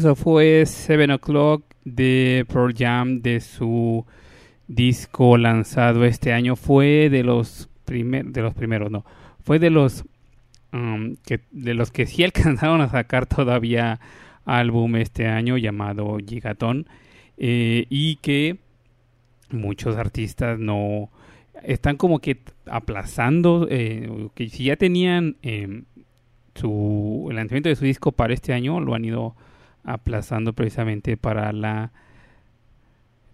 Eso fue Seven O'Clock de Pearl Jam de su disco lanzado este año. Fue de los de los primeros, no. Fue de los um, que de los que sí alcanzaron a sacar todavía álbum este año llamado Gigatón eh, y que muchos artistas no están como que aplazando eh, que si ya tenían eh, su el lanzamiento de su disco para este año lo han ido aplazando precisamente para la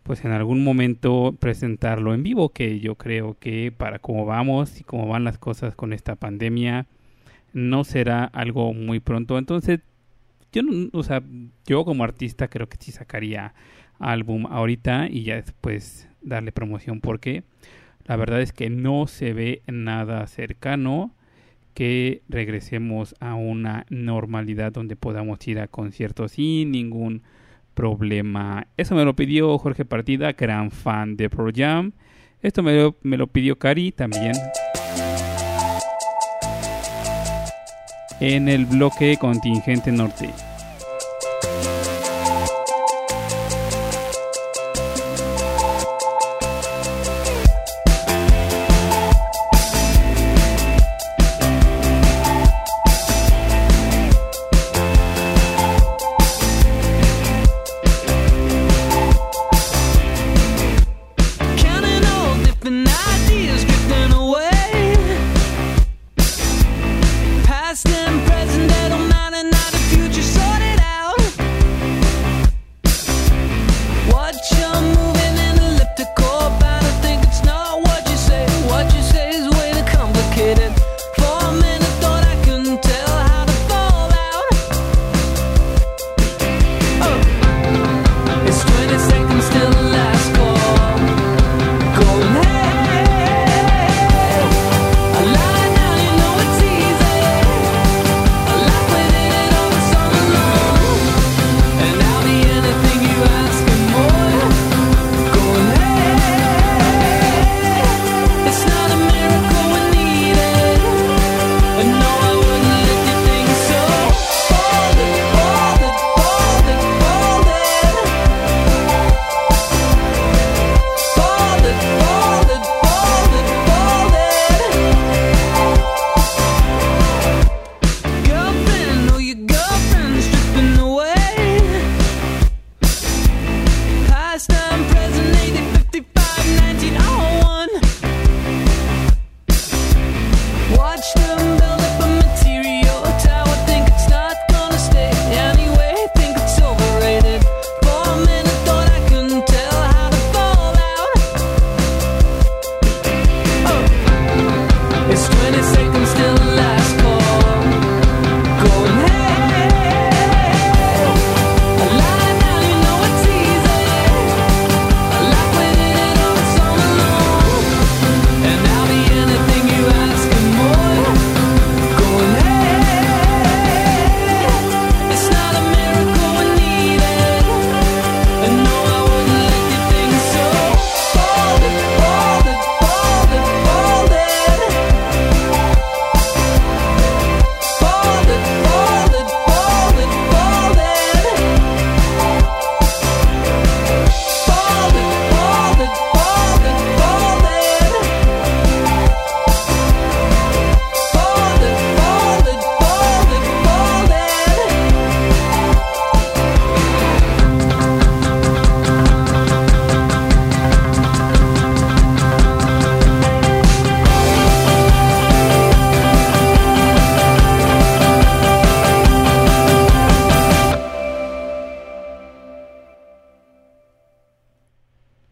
pues en algún momento presentarlo en vivo que yo creo que para cómo vamos y cómo van las cosas con esta pandemia no será algo muy pronto. Entonces yo no, o sea yo como artista creo que sí sacaría álbum ahorita y ya después darle promoción porque la verdad es que no se ve nada cercano que regresemos a una normalidad donde podamos ir a conciertos sin ningún problema. Eso me lo pidió Jorge Partida, gran fan de Pro Jam. Esto me lo, me lo pidió Cari también. En el bloque contingente norte.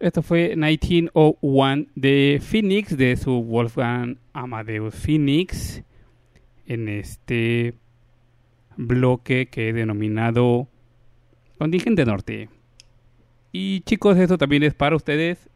Esto fue 1901 de Phoenix, de su Wolfgang Amadeus Phoenix, en este bloque que he denominado Contingente Norte. Y chicos, esto también es para ustedes.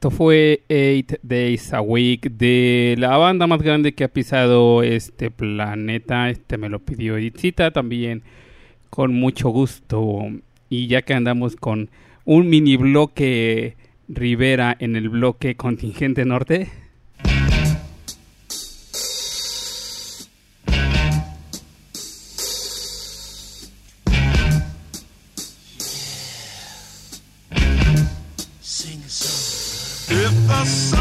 Esto fue 8 Days a Week de la banda más grande que ha pisado este planeta. Este me lo pidió Edithita también con mucho gusto. Y ya que andamos con un mini bloque Rivera en el bloque contingente norte, If the sun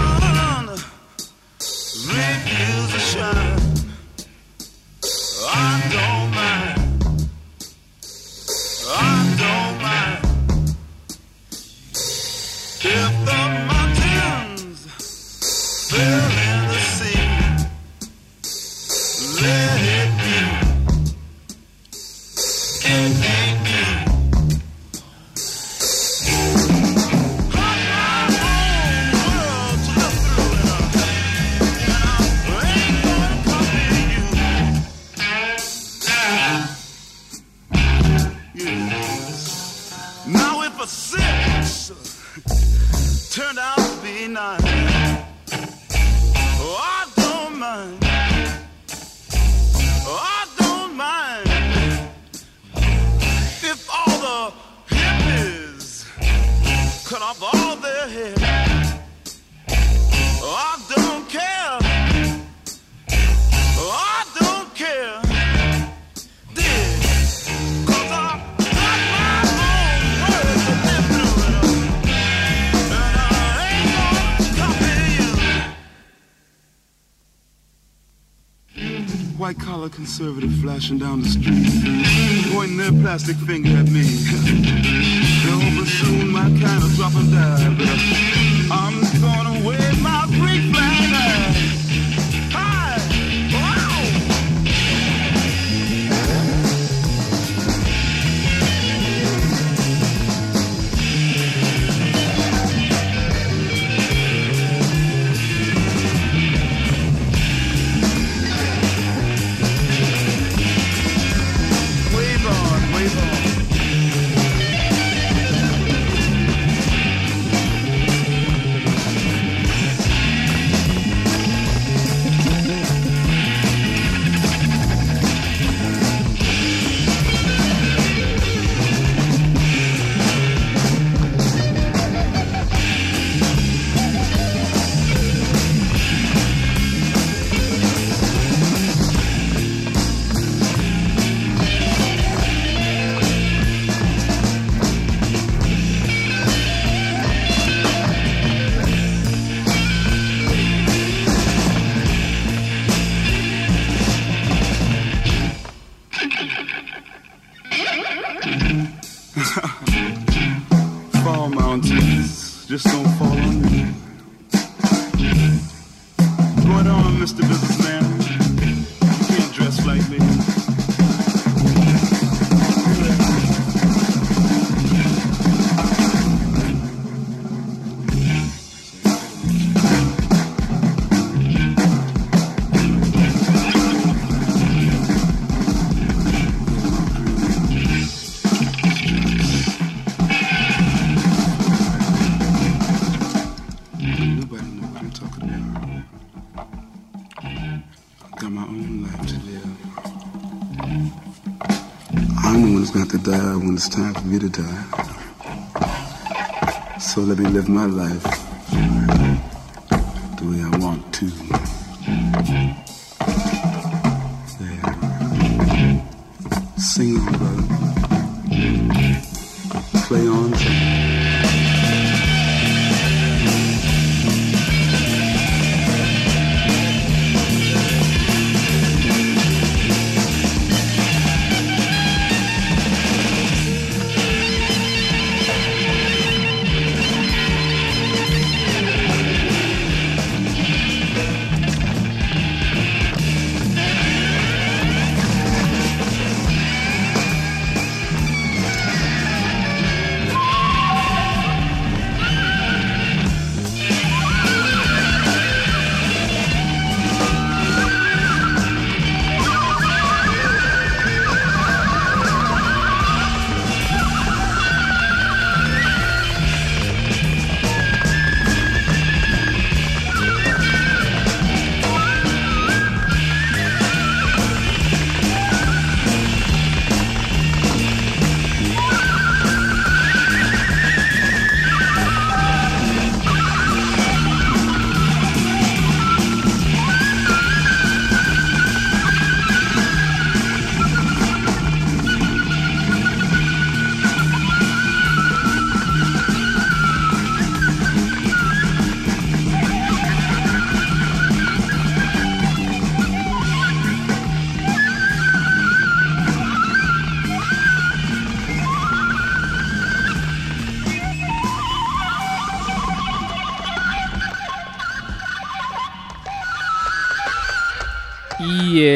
conservative flashing down the street, pointing their plastic finger at me. time for me to die. So let me live my life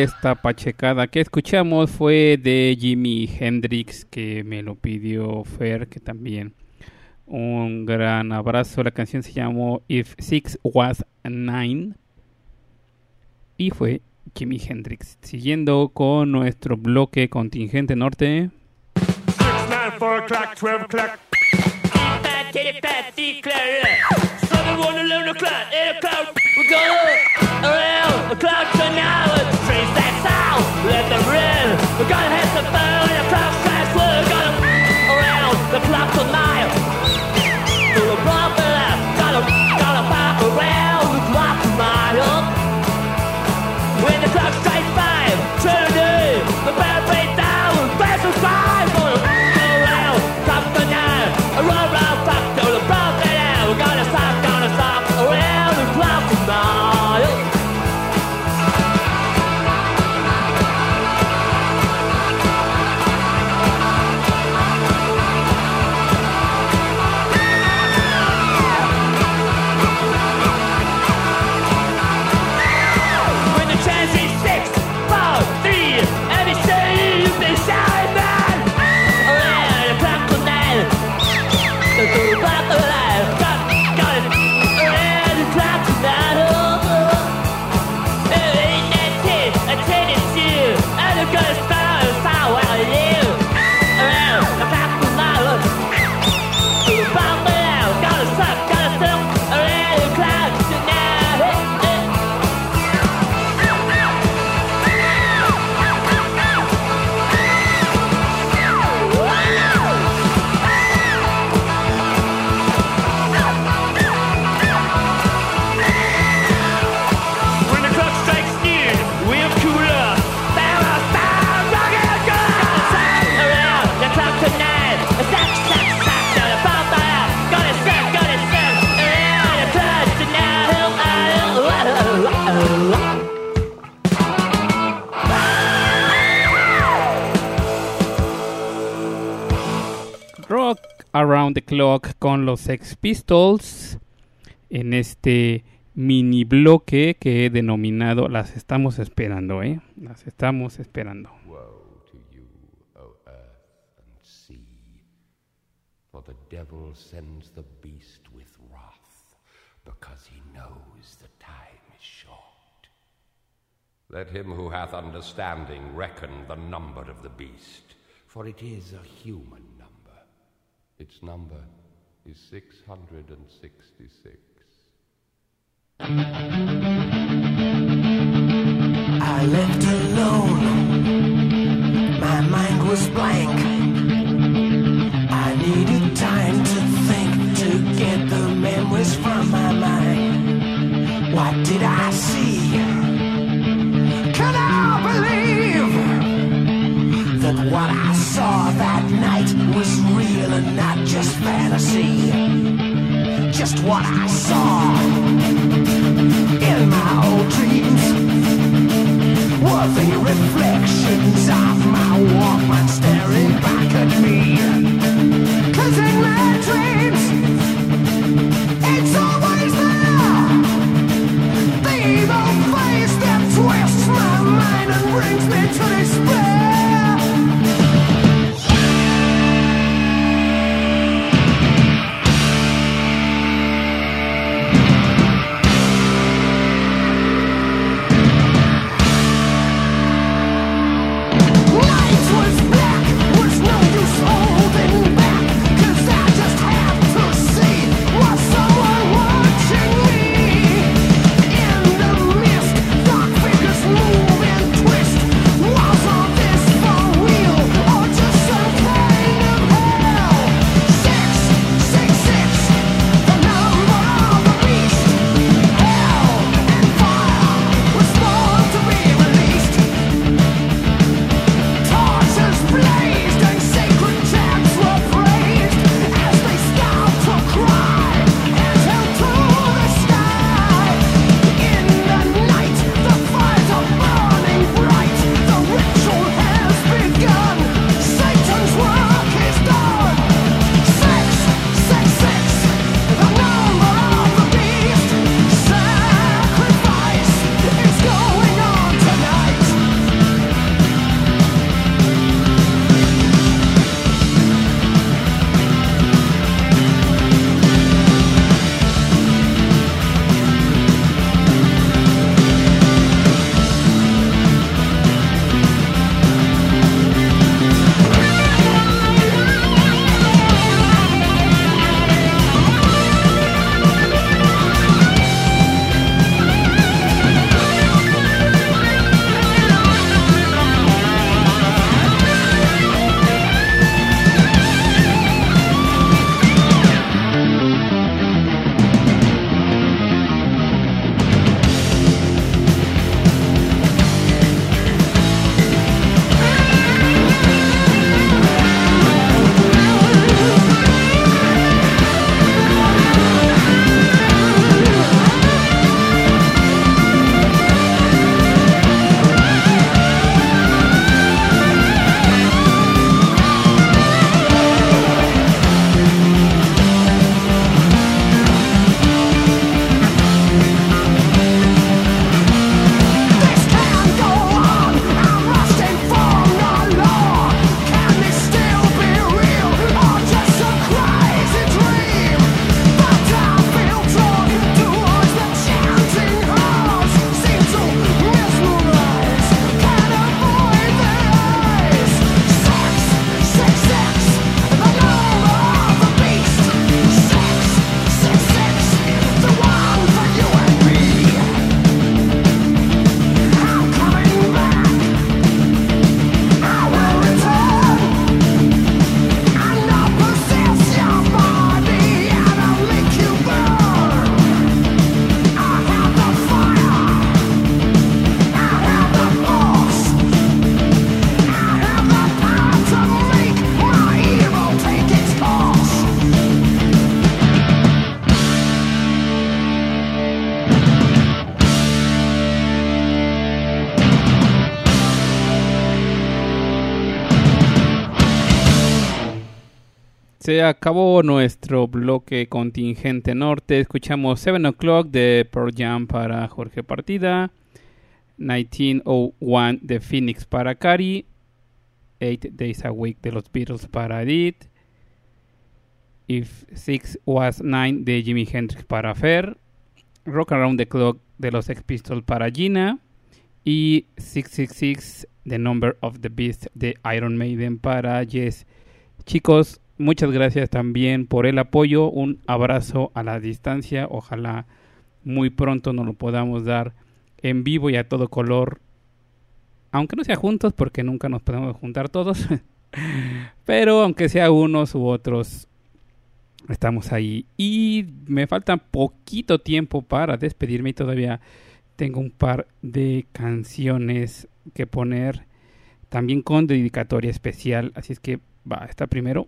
esta pachecada que escuchamos fue de Jimi Hendrix, que me lo pidió Fer, que también un gran abrazo. La canción se llamó If Six Was Nine. Y fue Jimi Hendrix. Siguiendo con nuestro bloque contingente norte. Nine, four o'clock, twelve o'clock. Fat titty, fat declare. Seven, one, eleven o'clock, eight o'clock. We go around the clock tonight. Trace that sound, let them ring. We're gonna hit the phone, Around the Clock con los Sex Pistols en este mini bloque que he denominado Las estamos esperando, ¿eh? Las estamos esperando. Woe to you, O earth and sea, for the devil sends the beast with wrath, because he knows the time is short. Let him who hath understanding reckon the number of the beast, for it is a human. Its number is 666. what I saw in my old dreams. was a reflection. acabó nuestro bloque contingente norte. Escuchamos 7 O'Clock de Pearl Jam para Jorge Partida, 1901 de Phoenix para Cari, 8 Days a Week de los Beatles para Edith, If Six Was Nine de Jimi Hendrix para Fer, Rock Around the Clock de los Sex Pistols para Gina y 666 The Number of the Beast de Iron Maiden para Jess. Chicos, Muchas gracias también por el apoyo. Un abrazo a la distancia. Ojalá muy pronto nos lo podamos dar en vivo y a todo color. Aunque no sea juntos, porque nunca nos podemos juntar todos. Pero aunque sea unos u otros, estamos ahí. Y me falta poquito tiempo para despedirme y todavía tengo un par de canciones que poner. También con dedicatoria especial. Así es que va, está primero.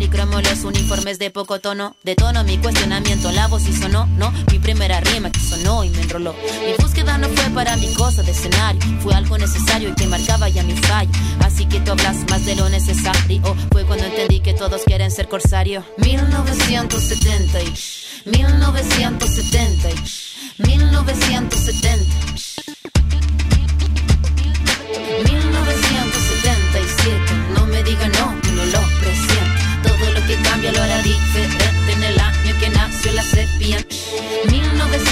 policromos, los uniformes de poco tono. De tono mi cuestionamiento, la voz y sonó, no. Mi primera rima que sonó y me enroló. Mi búsqueda no fue para mi cosa de escenario, fue algo necesario y que marcaba ya mi fallo. Así que tú hablas más de lo necesario. Fue cuando entendí que todos quieren ser corsario. 1970, y 1970, y 1970. 1977, no me diga no, cambia lo hará diferente en el año que nació la serpiente. 1977,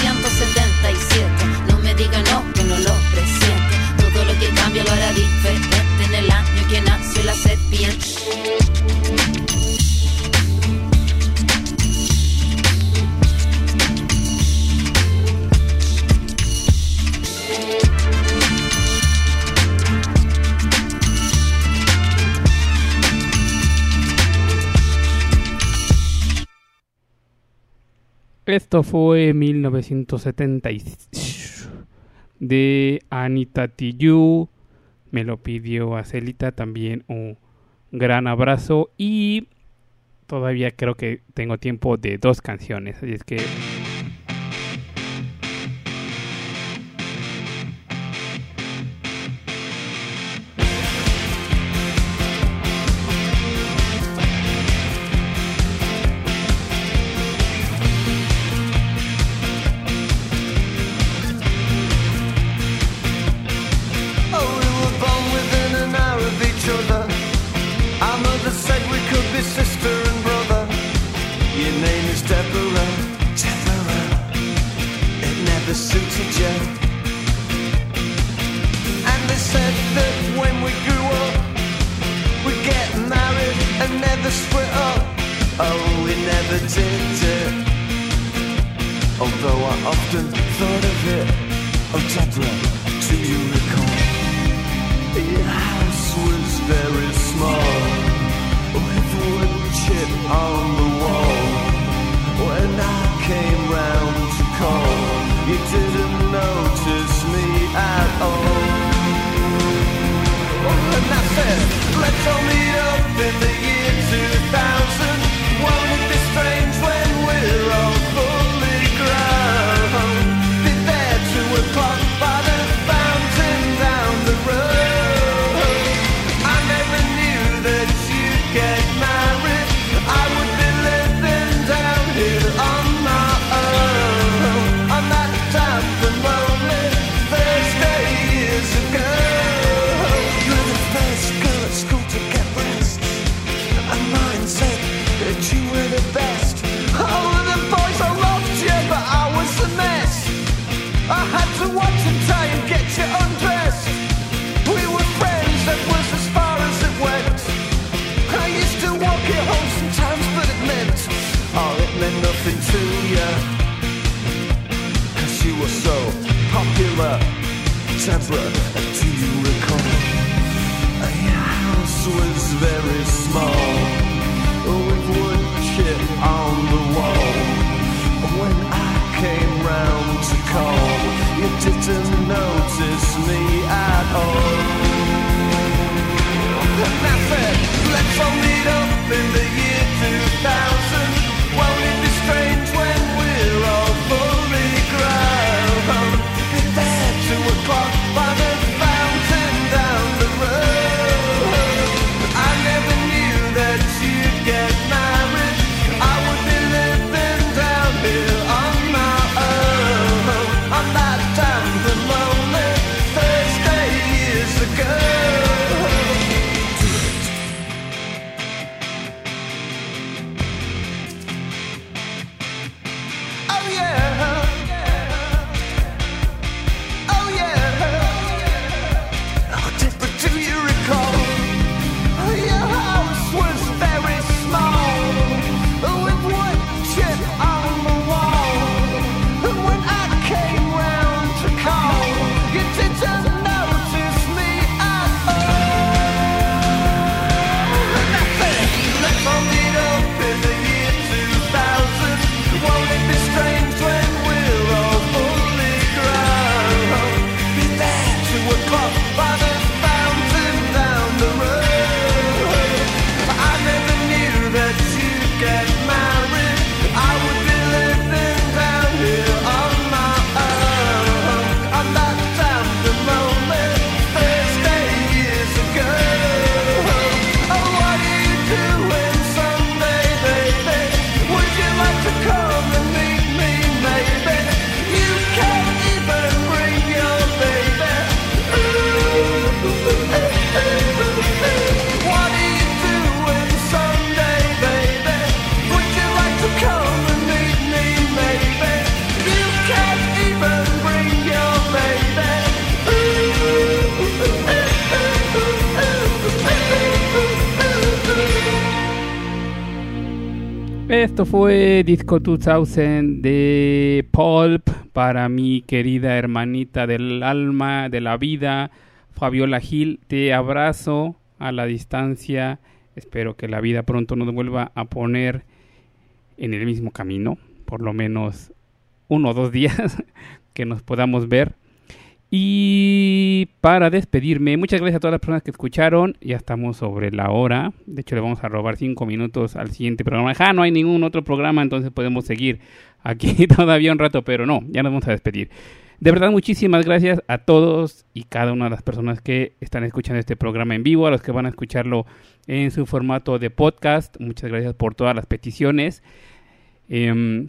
Esto fue 1970 de Anita Tijoux. Me lo pidió a Celita también un gran abrazo y todavía creo que tengo tiempo de dos canciones, así es que Disco 2000 de Pulp para mi querida hermanita del alma, de la vida, Fabiola Gil. Te abrazo a la distancia. Espero que la vida pronto nos vuelva a poner en el mismo camino, por lo menos uno o dos días que nos podamos ver. Y para despedirme, muchas gracias a todas las personas que escucharon. Ya estamos sobre la hora. De hecho, le vamos a robar cinco minutos al siguiente programa. Ja, no hay ningún otro programa, entonces podemos seguir aquí todavía un rato, pero no, ya nos vamos a despedir. De verdad, muchísimas gracias a todos y cada una de las personas que están escuchando este programa en vivo, a los que van a escucharlo en su formato de podcast. Muchas gracias por todas las peticiones. Em,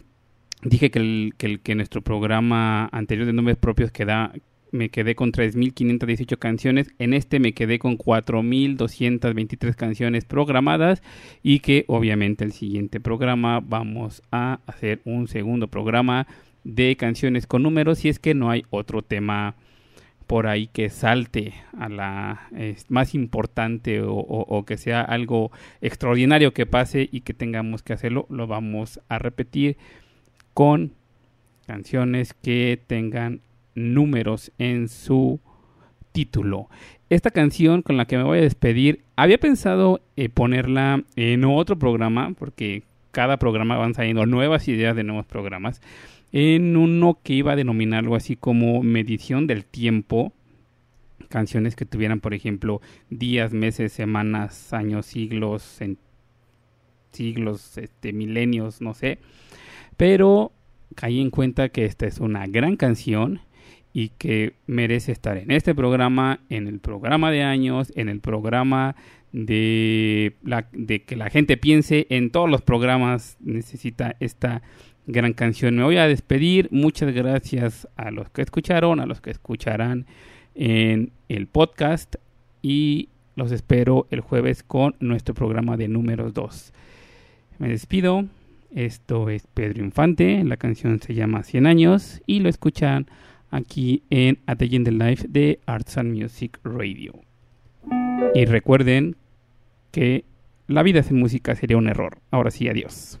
dije que, el, que nuestro programa anterior de nombres propios queda, me quedé con 3.518 canciones. En este me quedé con 4.223 canciones programadas. Y que obviamente el siguiente programa vamos a hacer un segundo programa de canciones con números. Si es que no hay otro tema por ahí que salte a la más importante o, o, que sea algo extraordinario que pase y que tengamos que hacerlo, lo vamos a repetir con canciones que tengan números en su título. Esta canción con la que me voy a despedir, había pensado eh, ponerla en otro programa, porque cada programa van saliendo nuevas ideas de nuevos programas, en uno que iba a denominar algo así como medición del tiempo, canciones que tuvieran, por ejemplo, días, meses, semanas, años, siglos, siglos, este, milenios, no sé, pero caí en cuenta que esta es una gran canción y que merece estar en este programa, en el programa de años, en el programa de, que la gente piense, en todos los programas necesita esta gran canción. Me voy a despedir, muchas gracias a los que escucharon, a los que escucharán en el podcast y los espero el jueves con nuestro programa de números 2. Me despido. Esto es Pedro Infante, la canción se llama 100 años y lo escuchan aquí en At the End Life de Arts and Music Radio. Y recuerden que la vida sin música sería un error. Ahora sí, adiós.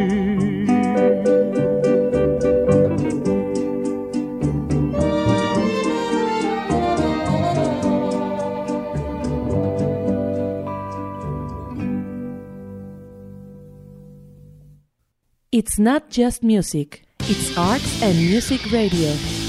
It's not just music, it's arts and music radio.